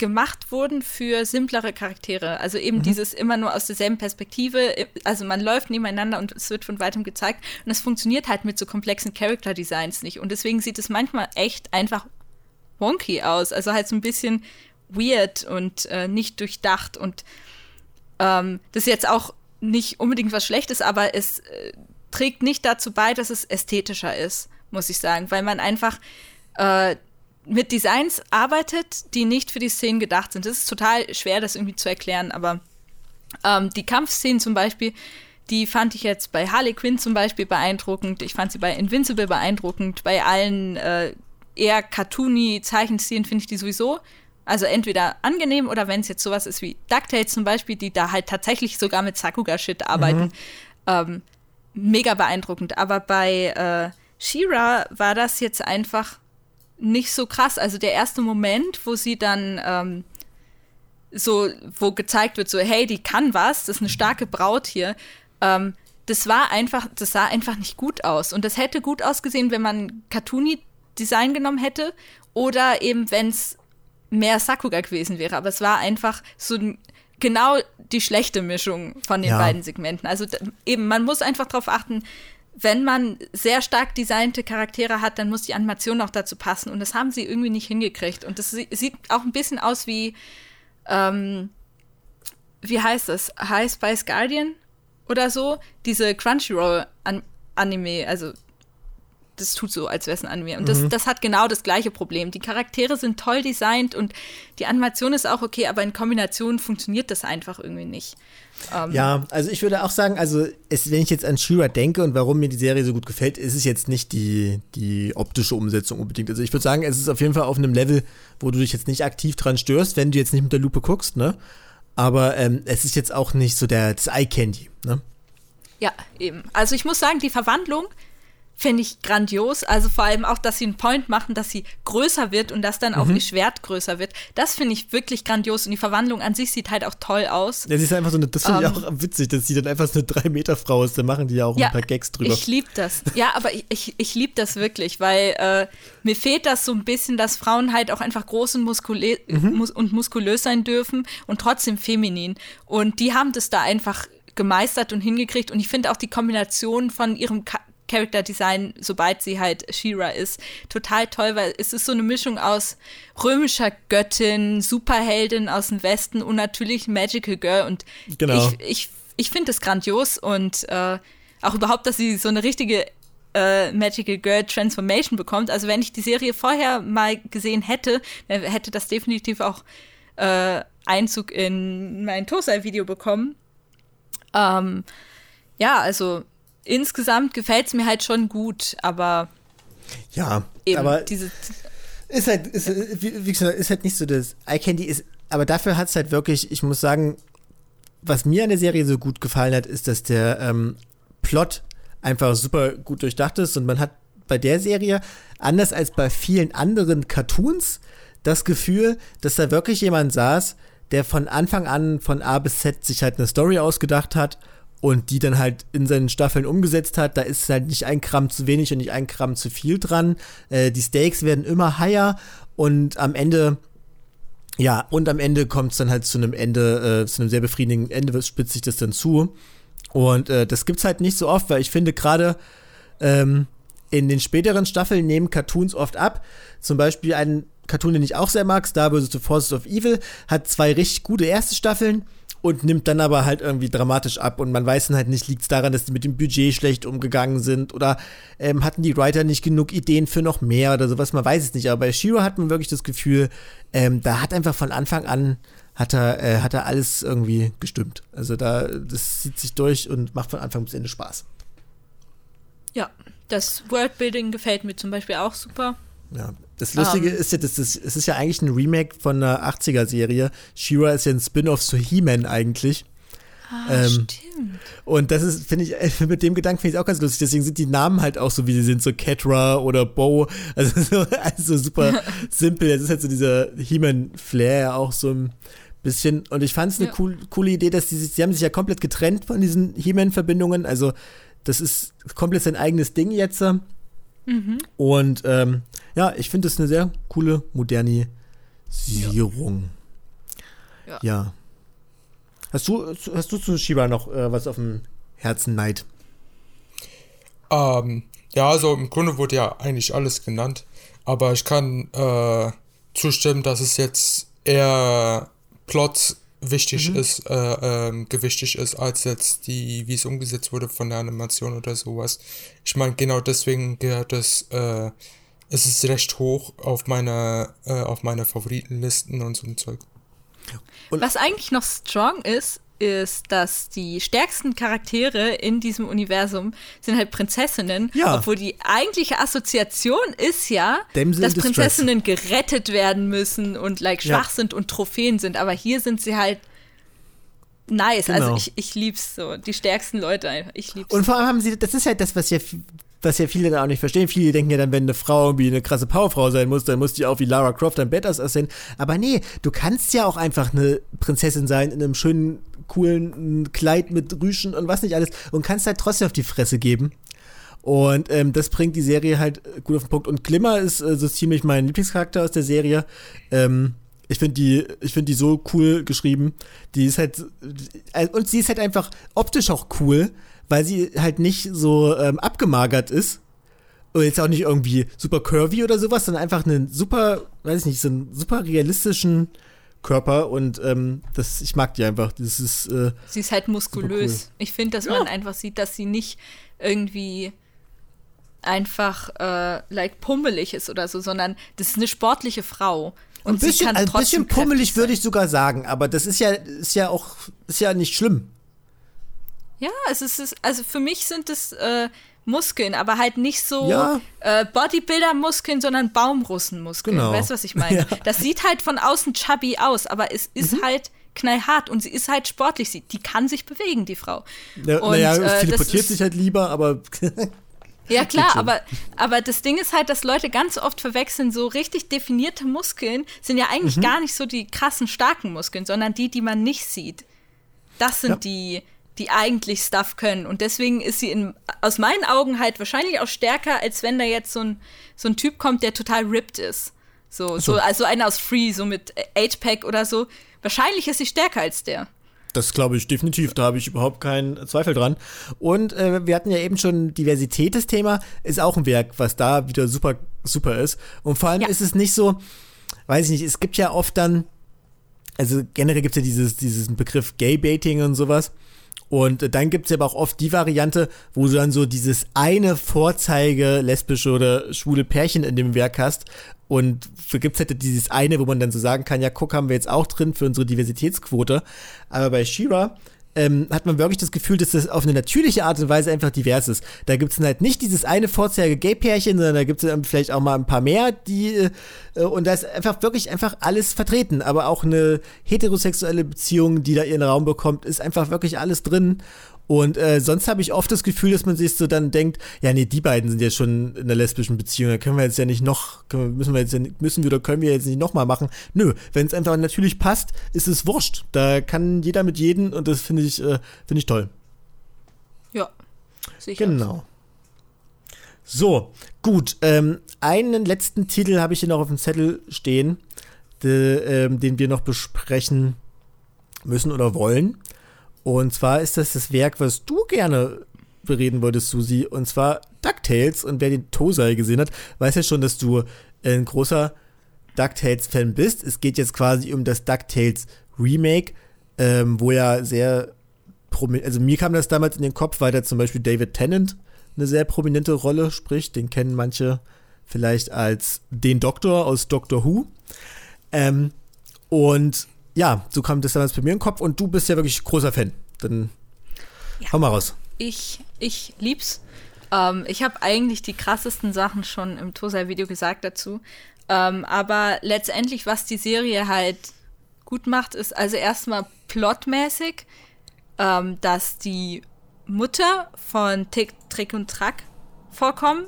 gemacht wurden für simplere Charaktere. Also eben mhm. dieses immer nur aus derselben Perspektive. Also man läuft nebeneinander und es wird von weitem gezeigt. Und es funktioniert halt mit so komplexen Character Designs nicht. Und deswegen sieht es manchmal echt einfach wonky aus. Also halt so ein bisschen weird und äh, nicht durchdacht. Und ähm, das ist jetzt auch nicht unbedingt was Schlechtes, aber es äh, trägt nicht dazu bei, dass es ästhetischer ist, muss ich sagen. Weil man einfach äh, mit Designs arbeitet, die nicht für die Szenen gedacht sind. Das ist total schwer, das irgendwie zu erklären, aber ähm, die Kampfszenen zum Beispiel, die fand ich jetzt bei Harley Quinn zum Beispiel beeindruckend. Ich fand sie bei Invincible beeindruckend. Bei allen äh, eher cartoony Zeichenstilen finde ich die sowieso. Also entweder angenehm oder wenn es jetzt sowas ist wie DuckTales zum Beispiel, die da halt tatsächlich sogar mit Sakuga-Shit arbeiten. Mhm. Ähm, mega beeindruckend. Aber bei äh, Shira war das jetzt einfach nicht so krass. Also der erste Moment, wo sie dann ähm, so, wo gezeigt wird, so, hey, die kann was, das ist eine starke Braut hier. Ähm, das war einfach, das sah einfach nicht gut aus. Und das hätte gut ausgesehen, wenn man Cartoony-Design genommen hätte oder eben, wenn es mehr Sakuga gewesen wäre. Aber es war einfach so genau die schlechte Mischung von den ja. beiden Segmenten. Also eben, man muss einfach darauf achten, wenn man sehr stark designte Charaktere hat, dann muss die Animation auch dazu passen. Und das haben sie irgendwie nicht hingekriegt. Und das sieht auch ein bisschen aus wie, ähm, wie heißt das? High Spice Guardian oder so? Diese Crunchyroll-Anime, also das tut so, als wäre es ein Anime. Und das, mhm. das hat genau das gleiche Problem. Die Charaktere sind toll designt und die Animation ist auch okay, aber in Kombination funktioniert das einfach irgendwie nicht. Ähm, ja, also ich würde auch sagen, also es, wenn ich jetzt an Shira denke und warum mir die Serie so gut gefällt, ist es jetzt nicht die, die optische Umsetzung unbedingt. Also ich würde sagen, es ist auf jeden Fall auf einem Level, wo du dich jetzt nicht aktiv dran störst, wenn du jetzt nicht mit der Lupe guckst, ne? Aber ähm, es ist jetzt auch nicht so der, das Eye Candy, ne? Ja, eben. Also ich muss sagen, die Verwandlung finde ich grandios. Also vor allem auch, dass sie einen Point machen, dass sie größer wird und dass dann auch mhm. ihr Schwert größer wird. Das finde ich wirklich grandios. Und die Verwandlung an sich sieht halt auch toll aus. Ja, sie ist einfach so eine, das finde um, ich ähm, auch witzig, dass sie dann einfach so eine 3-Meter-Frau ist. Da machen die ja auch ja, ein paar Gags drüber. Ich liebe das. Ja, aber ich, ich, ich liebe das wirklich, weil äh, mir fehlt das so ein bisschen, dass Frauen halt auch einfach groß und, muskulö mhm. mus und muskulös sein dürfen und trotzdem feminin. Und die haben das da einfach gemeistert und hingekriegt. Und ich finde auch die Kombination von ihrem Ka Character Design, sobald sie halt Shira ist, total toll, weil es ist so eine Mischung aus römischer Göttin, Superheldin aus dem Westen und natürlich Magical Girl. Und genau. ich, ich, ich finde es grandios und äh, auch überhaupt, dass sie so eine richtige äh, Magical Girl Transformation bekommt. Also wenn ich die Serie vorher mal gesehen hätte, hätte das definitiv auch äh, Einzug in mein Tosai-Video bekommen. Ähm, ja, also insgesamt gefällt es mir halt schon gut, aber. Ja, aber. Diese, ist halt, ist, wie gesagt, ist halt nicht so das. Eye Candy ist, aber dafür hat es halt wirklich, ich muss sagen, was mir an der Serie so gut gefallen hat, ist, dass der ähm, Plot einfach super gut durchdacht ist und man hat bei der Serie, anders als bei vielen anderen Cartoons, das Gefühl, dass da wirklich jemand saß, der von Anfang an von A bis Z sich halt eine Story ausgedacht hat und die dann halt in seinen Staffeln umgesetzt hat. Da ist halt nicht ein Gramm zu wenig und nicht ein Gramm zu viel dran. Äh, die Stakes werden immer higher und am Ende, ja, und am Ende kommt es dann halt zu einem Ende, äh, zu einem sehr befriedigenden Ende, spitzt sich das dann zu. Und äh, das gibt's halt nicht so oft, weil ich finde gerade ähm, in den späteren Staffeln nehmen Cartoons oft ab. Zum Beispiel ein Cartoon, den ich auch sehr mag, Star vs. The Forces of Evil, hat zwei richtig gute erste Staffeln und nimmt dann aber halt irgendwie dramatisch ab und man weiß dann halt nicht, liegt es daran, dass die mit dem Budget schlecht umgegangen sind oder ähm, hatten die Writer nicht genug Ideen für noch mehr oder sowas, man weiß es nicht, aber bei Shiro hat man wirklich das Gefühl, ähm, da hat einfach von Anfang an hat er, äh, hat er alles irgendwie gestimmt. Also da, das zieht sich durch und macht von Anfang bis Ende Spaß. Ja, das Worldbuilding gefällt mir zum Beispiel auch super. Ja, das Lustige um. Ähm. ist ja, das ist, es ist ja eigentlich ein Remake von einer 80er-Serie. She-Ra ist ja ein Spin-off zu He-Man eigentlich. Ah, ähm, stimmt. Und das ist, finde ich, mit dem Gedanken finde ich auch ganz lustig. Deswegen sind die Namen halt auch so, wie sie sind, so Catra oder Bo. Also, so, also super simpel. Das ist halt so dieser He-Man-Flair auch so ein bisschen. Und ich fand es eine ja. cool, coole Idee, dass die sich, sie haben sich ja komplett getrennt von diesen He-Man-Verbindungen. Also, das ist komplett sein eigenes Ding jetzt. Mhm. Und ähm, ja, ich finde es eine sehr coole Modernisierung. Ja. ja. Hast du, hast du zu Shiba noch äh, was auf dem Herzen Neid? Ähm, ja, also im Grunde wurde ja eigentlich alles genannt, aber ich kann äh, zustimmen, dass es jetzt eher Plot wichtig mhm. ist, äh, ähm, gewichtig ist, als jetzt die, wie es umgesetzt wurde von der Animation oder sowas. Ich meine, genau deswegen gehört es, äh, es ist recht hoch auf meiner, äh, auf meiner Favoritenlisten und so ein Zeug. Und Was eigentlich noch strong ist, ist, dass die stärksten Charaktere in diesem Universum sind halt Prinzessinnen, Ja. obwohl die eigentliche Assoziation ist ja, Damsel dass. Prinzessinnen gerettet werden müssen und like Ja. schwach sind und Trophäen sind, aber hier sind sie halt nice. Genau. Also ich, ich lieb's so. Die stärksten Leute einfach. Ich lieb's. Und vor allem haben sie, das ist halt das, was ja, was ja viele dann auch nicht verstehen. Viele denken ja dann, wenn eine Frau irgendwie eine krasse Powerfrau sein muss, dann muss die auch wie Lara Croft ein Badass aussehen. Aber nee, du kannst ja auch einfach eine Prinzessin sein in einem schönen, coolen Kleid mit Rüschen und was nicht alles und kannst halt trotzdem auf die Fresse geben. Und ähm, das bringt die Serie halt gut auf den Punkt. Und Glimmer ist äh, so ziemlich mein Lieblingscharakter aus der Serie. Ähm, ich finde die, ich finde die so cool geschrieben. Die ist halt äh, und sie ist halt einfach optisch auch cool, weil sie halt nicht so ähm, abgemagert ist. Und jetzt auch nicht irgendwie super curvy oder sowas, sondern einfach einen super, weiß ich nicht, so einen super realistischen Körper und ähm, das, ich mag die einfach. Das ist, äh, Sie ist halt muskulös. Super Ich finde, dass Ja. man einfach sieht, dass sie nicht irgendwie einfach äh, like pummelig ist oder so, sondern das ist eine sportliche Frau. Und ein bisschen, sie kann ein trotzdem bisschen pummelig würde ich sogar sagen, aber das ist ja, ist ja auch, ist ja nicht schlimm. Ja, es ist, also für mich sind es äh, Muskeln, aber halt nicht so Ja. äh, Bodybuilder-Muskeln, sondern Baumrussenmuskeln. Genau. Weißt du, was ich meine? Ja. Mhm. Das sieht halt von außen chubby aus, aber es ist halt knallhart und sie ist halt sportlich. Sie, die kann sich bewegen, die Frau. Ja, Und, naja, äh, es das teleportiert sich halt lieber, aber Ja, klar, aber, aber das Ding ist halt, dass Leute ganz oft verwechseln, so richtig definierte Muskeln sind ja eigentlich Mhm. gar nicht so die krassen, starken Muskeln, sondern die, die man nicht sieht. Das sind Ja. die, die eigentlich Stuff können. Und deswegen ist sie in, aus meinen Augen halt wahrscheinlich auch stärker, als wenn da jetzt so ein, so ein Typ kommt, der total ripped ist. So, so. also einer aus Free, so mit 8-Pack oder so. Wahrscheinlich ist sie stärker als der. Das glaube ich definitiv, da habe ich überhaupt keinen Zweifel dran. Und äh, wir hatten ja eben schon Diversität, das Thema, ist auch ein Werk, was da wieder super, super ist. Und vor allem Ja. ist es nicht so, weiß ich nicht, es gibt ja oft dann, also generell gibt es ja dieses, diesen Begriff Gay-Baiting und sowas. Und dann gibt es aber auch oft die Variante, wo du dann so dieses eine Vorzeige lesbische oder schwule Pärchen in dem Werk hast. Und gibt es halt dieses eine, wo man dann so sagen kann, ja, guck, haben wir jetzt auch drin für unsere Diversitätsquote. Aber bei Shira ähm, hat man wirklich das Gefühl, dass das auf eine natürliche Art und Weise einfach divers ist. Da gibt es halt nicht dieses eine Vorzeige Gay-Pärchen, sondern da gibt es vielleicht auch mal ein paar mehr, die äh, und da ist einfach wirklich einfach alles vertreten. Aber auch eine heterosexuelle Beziehung, die da ihren Raum bekommt, ist einfach wirklich alles drin. Und äh, sonst habe ich oft das Gefühl, dass man sich so dann denkt, ja, nee, die beiden sind ja schon in einer lesbischen Beziehung, da können wir jetzt ja nicht noch, können müssen wir jetzt ja, nicht- müssen wir oder können wir jetzt nicht nochmal machen. Nö, wenn es einfach natürlich passt, ist es wurscht. Da kann jeder mit jedem und das finde ich, äh, finde ich toll. Ja. Sicher. Genau. So, gut. Ähm, einen letzten Titel habe ich hier noch auf dem Zettel stehen, de, ähm, den wir noch besprechen müssen oder wollen. Und zwar ist das das Werk, was du gerne bereden wolltest, Susi, und zwar DuckTales. Und wer den Tosei gesehen hat, weiß ja schon, dass du ein großer DuckTales-Fan bist. Es geht jetzt quasi um das DuckTales Remake, ähm, wo ja sehr promi- also mir kam das damals in den Kopf, weil da zum Beispiel David Tennant eine sehr prominente Rolle spricht. Den kennen manche vielleicht als den Doktor aus Doctor Who. Ähm, und ja, so kam das damals bei mir in den Kopf und du bist ja wirklich großer Fan. Dann Ja. hau mal raus. Ich, ich lieb's. Ähm, ich habe eigentlich die krassesten Sachen schon im Tosai-Video gesagt dazu. Ähm, aber letztendlich, was die Serie halt gut macht, ist also erstmal plotmäßig, ähm, dass die Mutter von Tick, Trick und Track vorkommen,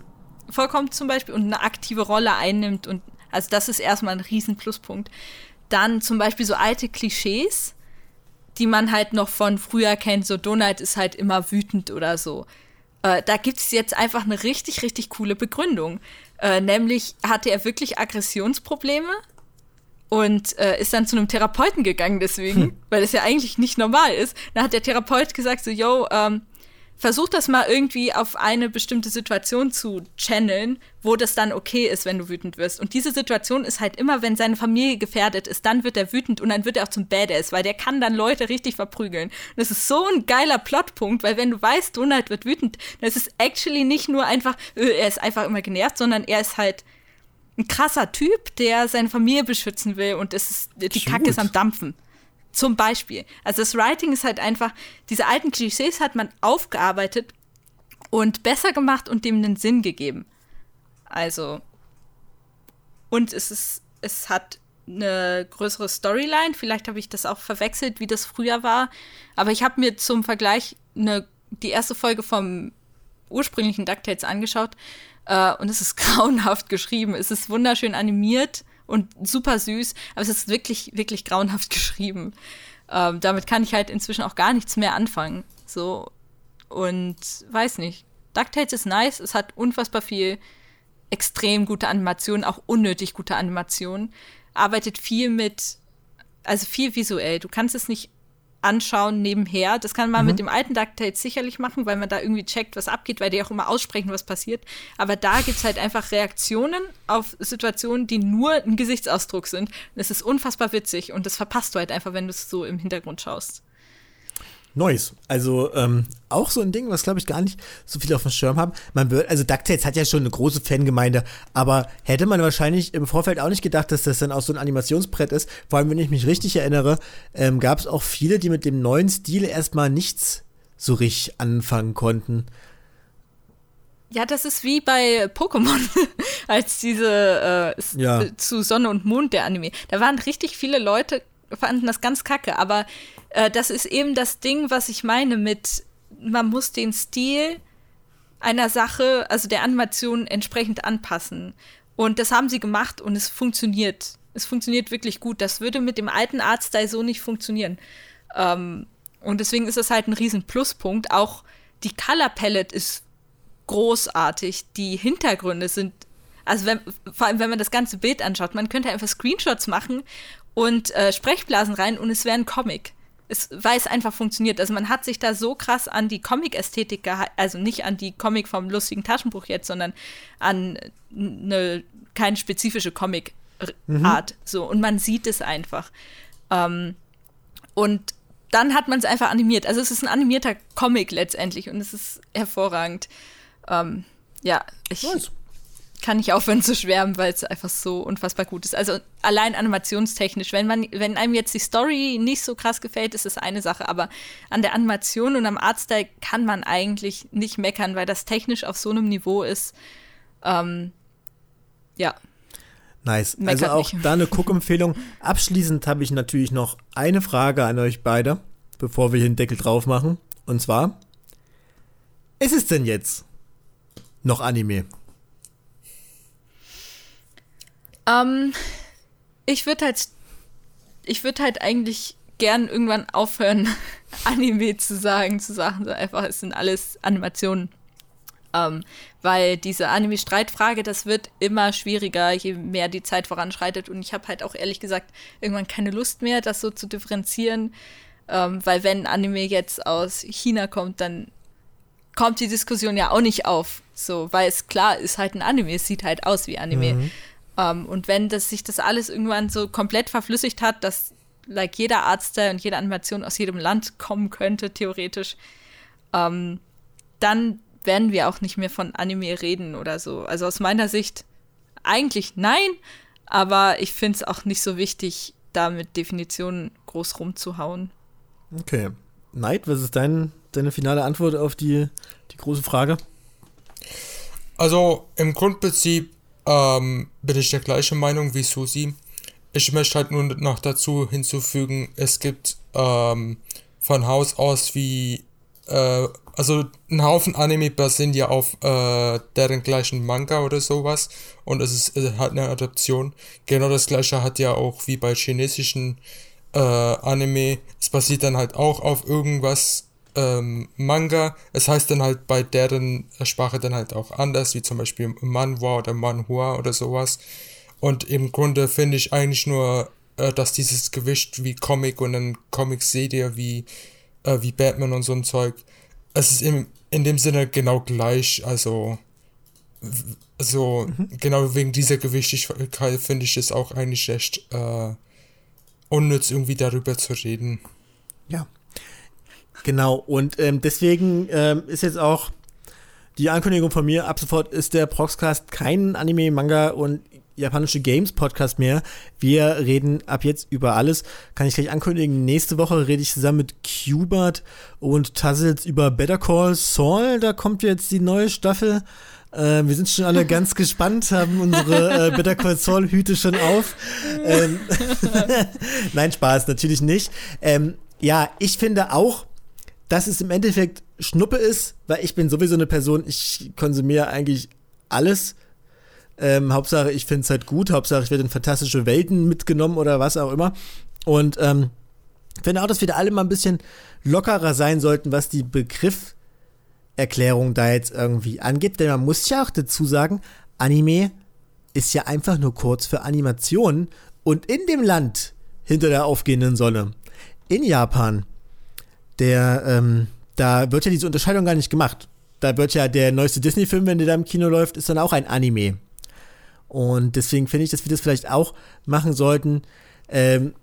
vorkommt zum Beispiel und eine aktive Rolle einnimmt. Und also das ist erstmal ein riesen Pluspunkt. Dann zum Beispiel so alte Klischees, die man halt noch von früher kennt, so Donald ist halt immer wütend oder so. Äh, da gibt es jetzt einfach eine richtig, richtig coole Begründung. Äh, nämlich hatte er wirklich Aggressionsprobleme und äh, ist dann zu einem Therapeuten gegangen deswegen, weil das ja eigentlich nicht normal ist. Dann hat der Therapeut gesagt so, yo, ähm, versuch das mal irgendwie auf eine bestimmte Situation zu channeln, wo das dann okay ist, wenn du wütend wirst. Und diese Situation ist halt immer, wenn seine Familie gefährdet ist, dann wird er wütend und dann wird er auch zum Badass, weil der kann dann Leute richtig verprügeln. Und das ist so ein geiler Plotpunkt, weil wenn du weißt, Donald wird wütend, dann ist es actually nicht nur einfach, äh, er ist einfach immer genervt, sondern er ist halt ein krasser Typ, der seine Familie beschützen will und es ist, die Cute. Kacke ist am Dampfen. Zum Beispiel. Also das Writing ist halt einfach, diese alten Klischees hat man aufgearbeitet und besser gemacht und dem einen Sinn gegeben. Also. Und es ist, es hat eine größere Storyline. Vielleicht habe ich das auch verwechselt, wie das früher war. Aber ich habe mir zum Vergleich eine, die erste Folge vom ursprünglichen DuckTales angeschaut. Äh, und es ist grauenhaft geschrieben. Es ist wunderschön animiert und super süß, aber es ist wirklich, wirklich grauenhaft geschrieben. Ähm, damit kann ich halt inzwischen auch gar nichts mehr anfangen. So. Und weiß nicht. DuckTales ist nice, es hat unfassbar viel extrem gute Animationen, auch unnötig gute Animationen. Arbeitet viel mit, also viel visuell. Du kannst es nicht anschauen nebenher. Das kann man mhm. mit dem alten DuckTales sicherlich machen, weil man da irgendwie checkt, was abgeht, weil die auch immer aussprechen, was passiert. Aber da gibt es halt einfach Reaktionen auf Situationen, die nur ein Gesichtsausdruck sind. Und es ist unfassbar witzig und das verpasst du halt einfach, wenn du es so im Hintergrund schaust. Neues. Also ähm, auch so ein Ding, was glaube ich gar nicht so viele auf dem Schirm haben. Man wird, also DuckTales hat ja schon eine große Fangemeinde, aber hätte man wahrscheinlich im Vorfeld auch nicht gedacht, dass das dann auch so ein Animationsbrett ist. Vor allem, wenn ich mich richtig erinnere, ähm, gab es auch viele, die mit dem neuen Stil erstmal nichts so richtig anfangen konnten. Ja, das ist wie bei Pokémon, als diese äh, ja. zu Sonne und Mond der Anime. Da waren richtig viele Leute, fanden das ganz kacke, aber äh, das ist eben das Ding, was ich meine mit, man muss den Stil einer Sache, also der Animation entsprechend anpassen. Und das haben sie gemacht und es funktioniert. Es funktioniert wirklich gut. Das würde mit dem alten Artstyle so nicht funktionieren. Ähm, und deswegen ist das halt ein riesen Pluspunkt. Auch die Color Palette ist großartig. Die Hintergründe sind, also wenn, vor allem wenn man das ganze Bild anschaut, man könnte einfach Screenshots machen und äh, Sprechblasen rein und es wäre ein Comic es, weil es einfach funktioniert. Also man hat sich da so krass an die Comic-Ästhetik gehalten, also nicht an die Comic vom lustigen Taschenbuch jetzt, sondern an eine keine spezifische Comic-Art. Mhm. So, und man sieht es einfach. Ähm, und dann hat man es einfach animiert. Also es ist ein animierter Comic letztendlich und es ist hervorragend. Ähm, ja, ich. Nice kann ich aufhören zu schwärmen, weil es einfach so unfassbar gut ist. Also allein animationstechnisch, wenn man, wenn einem jetzt die Story nicht so krass gefällt, ist es eine Sache, aber an der Animation und am Artstyle kann man eigentlich nicht meckern, weil das technisch auf so einem Niveau ist. Ähm, ja. Nice. Meckert also auch nicht. da eine Cook-Empfehlung. Abschließend habe ich natürlich noch eine Frage an euch beide, bevor wir hier den Deckel drauf machen. Und zwar, ist es denn jetzt noch Anime? Ähm, ich würde halt, ich würde halt eigentlich gern irgendwann aufhören, Anime zu sagen, zu sagen, so einfach, es sind alles Animationen. Ähm, weil diese Anime-Streitfrage, das wird immer schwieriger, je mehr die Zeit voranschreitet. Und ich habe halt auch ehrlich gesagt irgendwann keine Lust mehr, das so zu differenzieren. Ähm, weil wenn Anime jetzt aus China kommt, dann kommt die Diskussion ja auch nicht auf. So, weil es klar ist halt ein Anime, es sieht halt aus wie Anime. Mhm. Um, ähm, und wenn das, sich das alles irgendwann so komplett verflüssigt hat, dass like jeder Artstyle und jede Animation aus jedem Land kommen könnte, theoretisch, um, ähm, dann werden wir auch nicht mehr von Anime reden oder so. Also aus meiner Sicht eigentlich nein, aber ich finde es auch nicht so wichtig, da mit Definitionen groß rumzuhauen. Okay. Neid, was ist dein, deine finale Antwort auf die, die große Frage? Also im Grundprinzip ähm, bin ich der gleichen Meinung wie Susi. Ich möchte halt nur noch dazu hinzufügen, es gibt ähm, von Haus aus wie, äh, also ein Haufen Anime basieren ja auf äh, deren gleichen Manga oder sowas und es ist äh, halt eine Adaption. Genau das gleiche hat ja auch wie bei chinesischen äh, Anime, es basiert dann halt auch auf irgendwas ähm, Manga. Es heißt dann halt bei deren Sprache dann halt auch anders, wie zum Beispiel Manhwa oder Manhua oder sowas. Und im Grunde finde ich eigentlich nur, äh, dass dieses Gewicht wie Comic und dann Comic-Serie wie, äh, wie Batman und so ein Zeug, es ist im, in dem Sinne genau gleich. Also, so, mhm. genau wegen dieser Gewichtigkeit finde ich es auch eigentlich recht äh, unnütz, irgendwie darüber zu reden. Ja, Genau, und ähm, deswegen ähm, ist jetzt auch die Ankündigung von mir, ab sofort ist der Proxcast kein Anime, Manga und japanische Games Podcast mehr. Wir reden ab jetzt über alles. Kann ich gleich ankündigen. Nächste Woche rede ich zusammen mit Qbert und Tazzles über Better Call Saul. Da kommt jetzt die neue Staffel. Äh, wir sind schon alle ganz gespannt, haben unsere äh, Better Call Saul Hüte schon auf. Ähm, Nein, Spaß, natürlich nicht. Ähm, ja, ich finde auch, dass es im Endeffekt Schnuppe ist, weil ich bin sowieso eine Person, ich konsumiere eigentlich alles. Ähm, Hauptsache, ich finde es halt gut. Hauptsache, ich werde in fantastische Welten mitgenommen oder was auch immer. Und ähm, finde auch, dass wir da alle mal ein bisschen lockerer sein sollten, was die Begrifferklärung da jetzt irgendwie angeht. Denn man muss ja auch dazu sagen, Anime ist ja einfach nur kurz für Animation. Und in dem Land hinter der aufgehenden Sonne, in Japan, der, ähm, da wird ja diese Unterscheidung gar nicht gemacht. Da wird ja der neueste Disney-Film, wenn der da im Kino läuft, ist dann auch ein Anime. Und deswegen finde ich, dass wir das vielleicht auch machen sollten, ähm,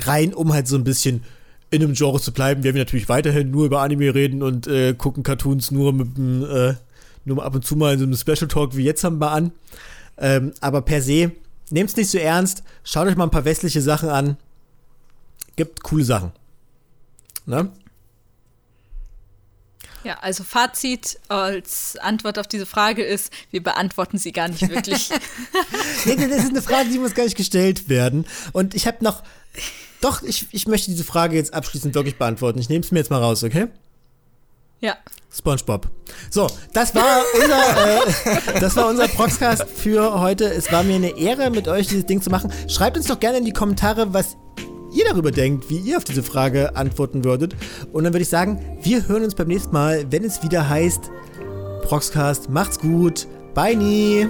rein, um halt so ein bisschen in einem Genre zu bleiben. Wir werden natürlich weiterhin nur über Anime reden und äh, gucken Cartoons nur mit dem, äh, nur ab und zu mal in so einem Special Talk wie jetzt haben wir an. Ähm, aber per se, nehmt es nicht so ernst, schaut euch mal ein paar westliche Sachen an. Gibt coole Sachen. Ne? Ja, also Fazit als Antwort auf diese Frage ist, wir beantworten sie gar nicht wirklich. nee, das ist eine Frage, die muss gar nicht gestellt werden. Und ich habe noch, doch, ich, ich möchte diese Frage jetzt abschließend wirklich beantworten. Ich nehme es mir jetzt mal raus, okay? Ja. SpongeBob. So, das war unser, äh, das war unser Proxcast für heute. Es war mir eine Ehre, mit euch dieses Ding zu machen. Schreibt uns doch gerne in die Kommentare, was ihr darüber denkt, wie ihr auf diese Frage antworten würdet. Und dann würde ich sagen, wir hören uns beim nächsten Mal, wenn es wieder heißt Proxcast. Macht's gut. Bye nie.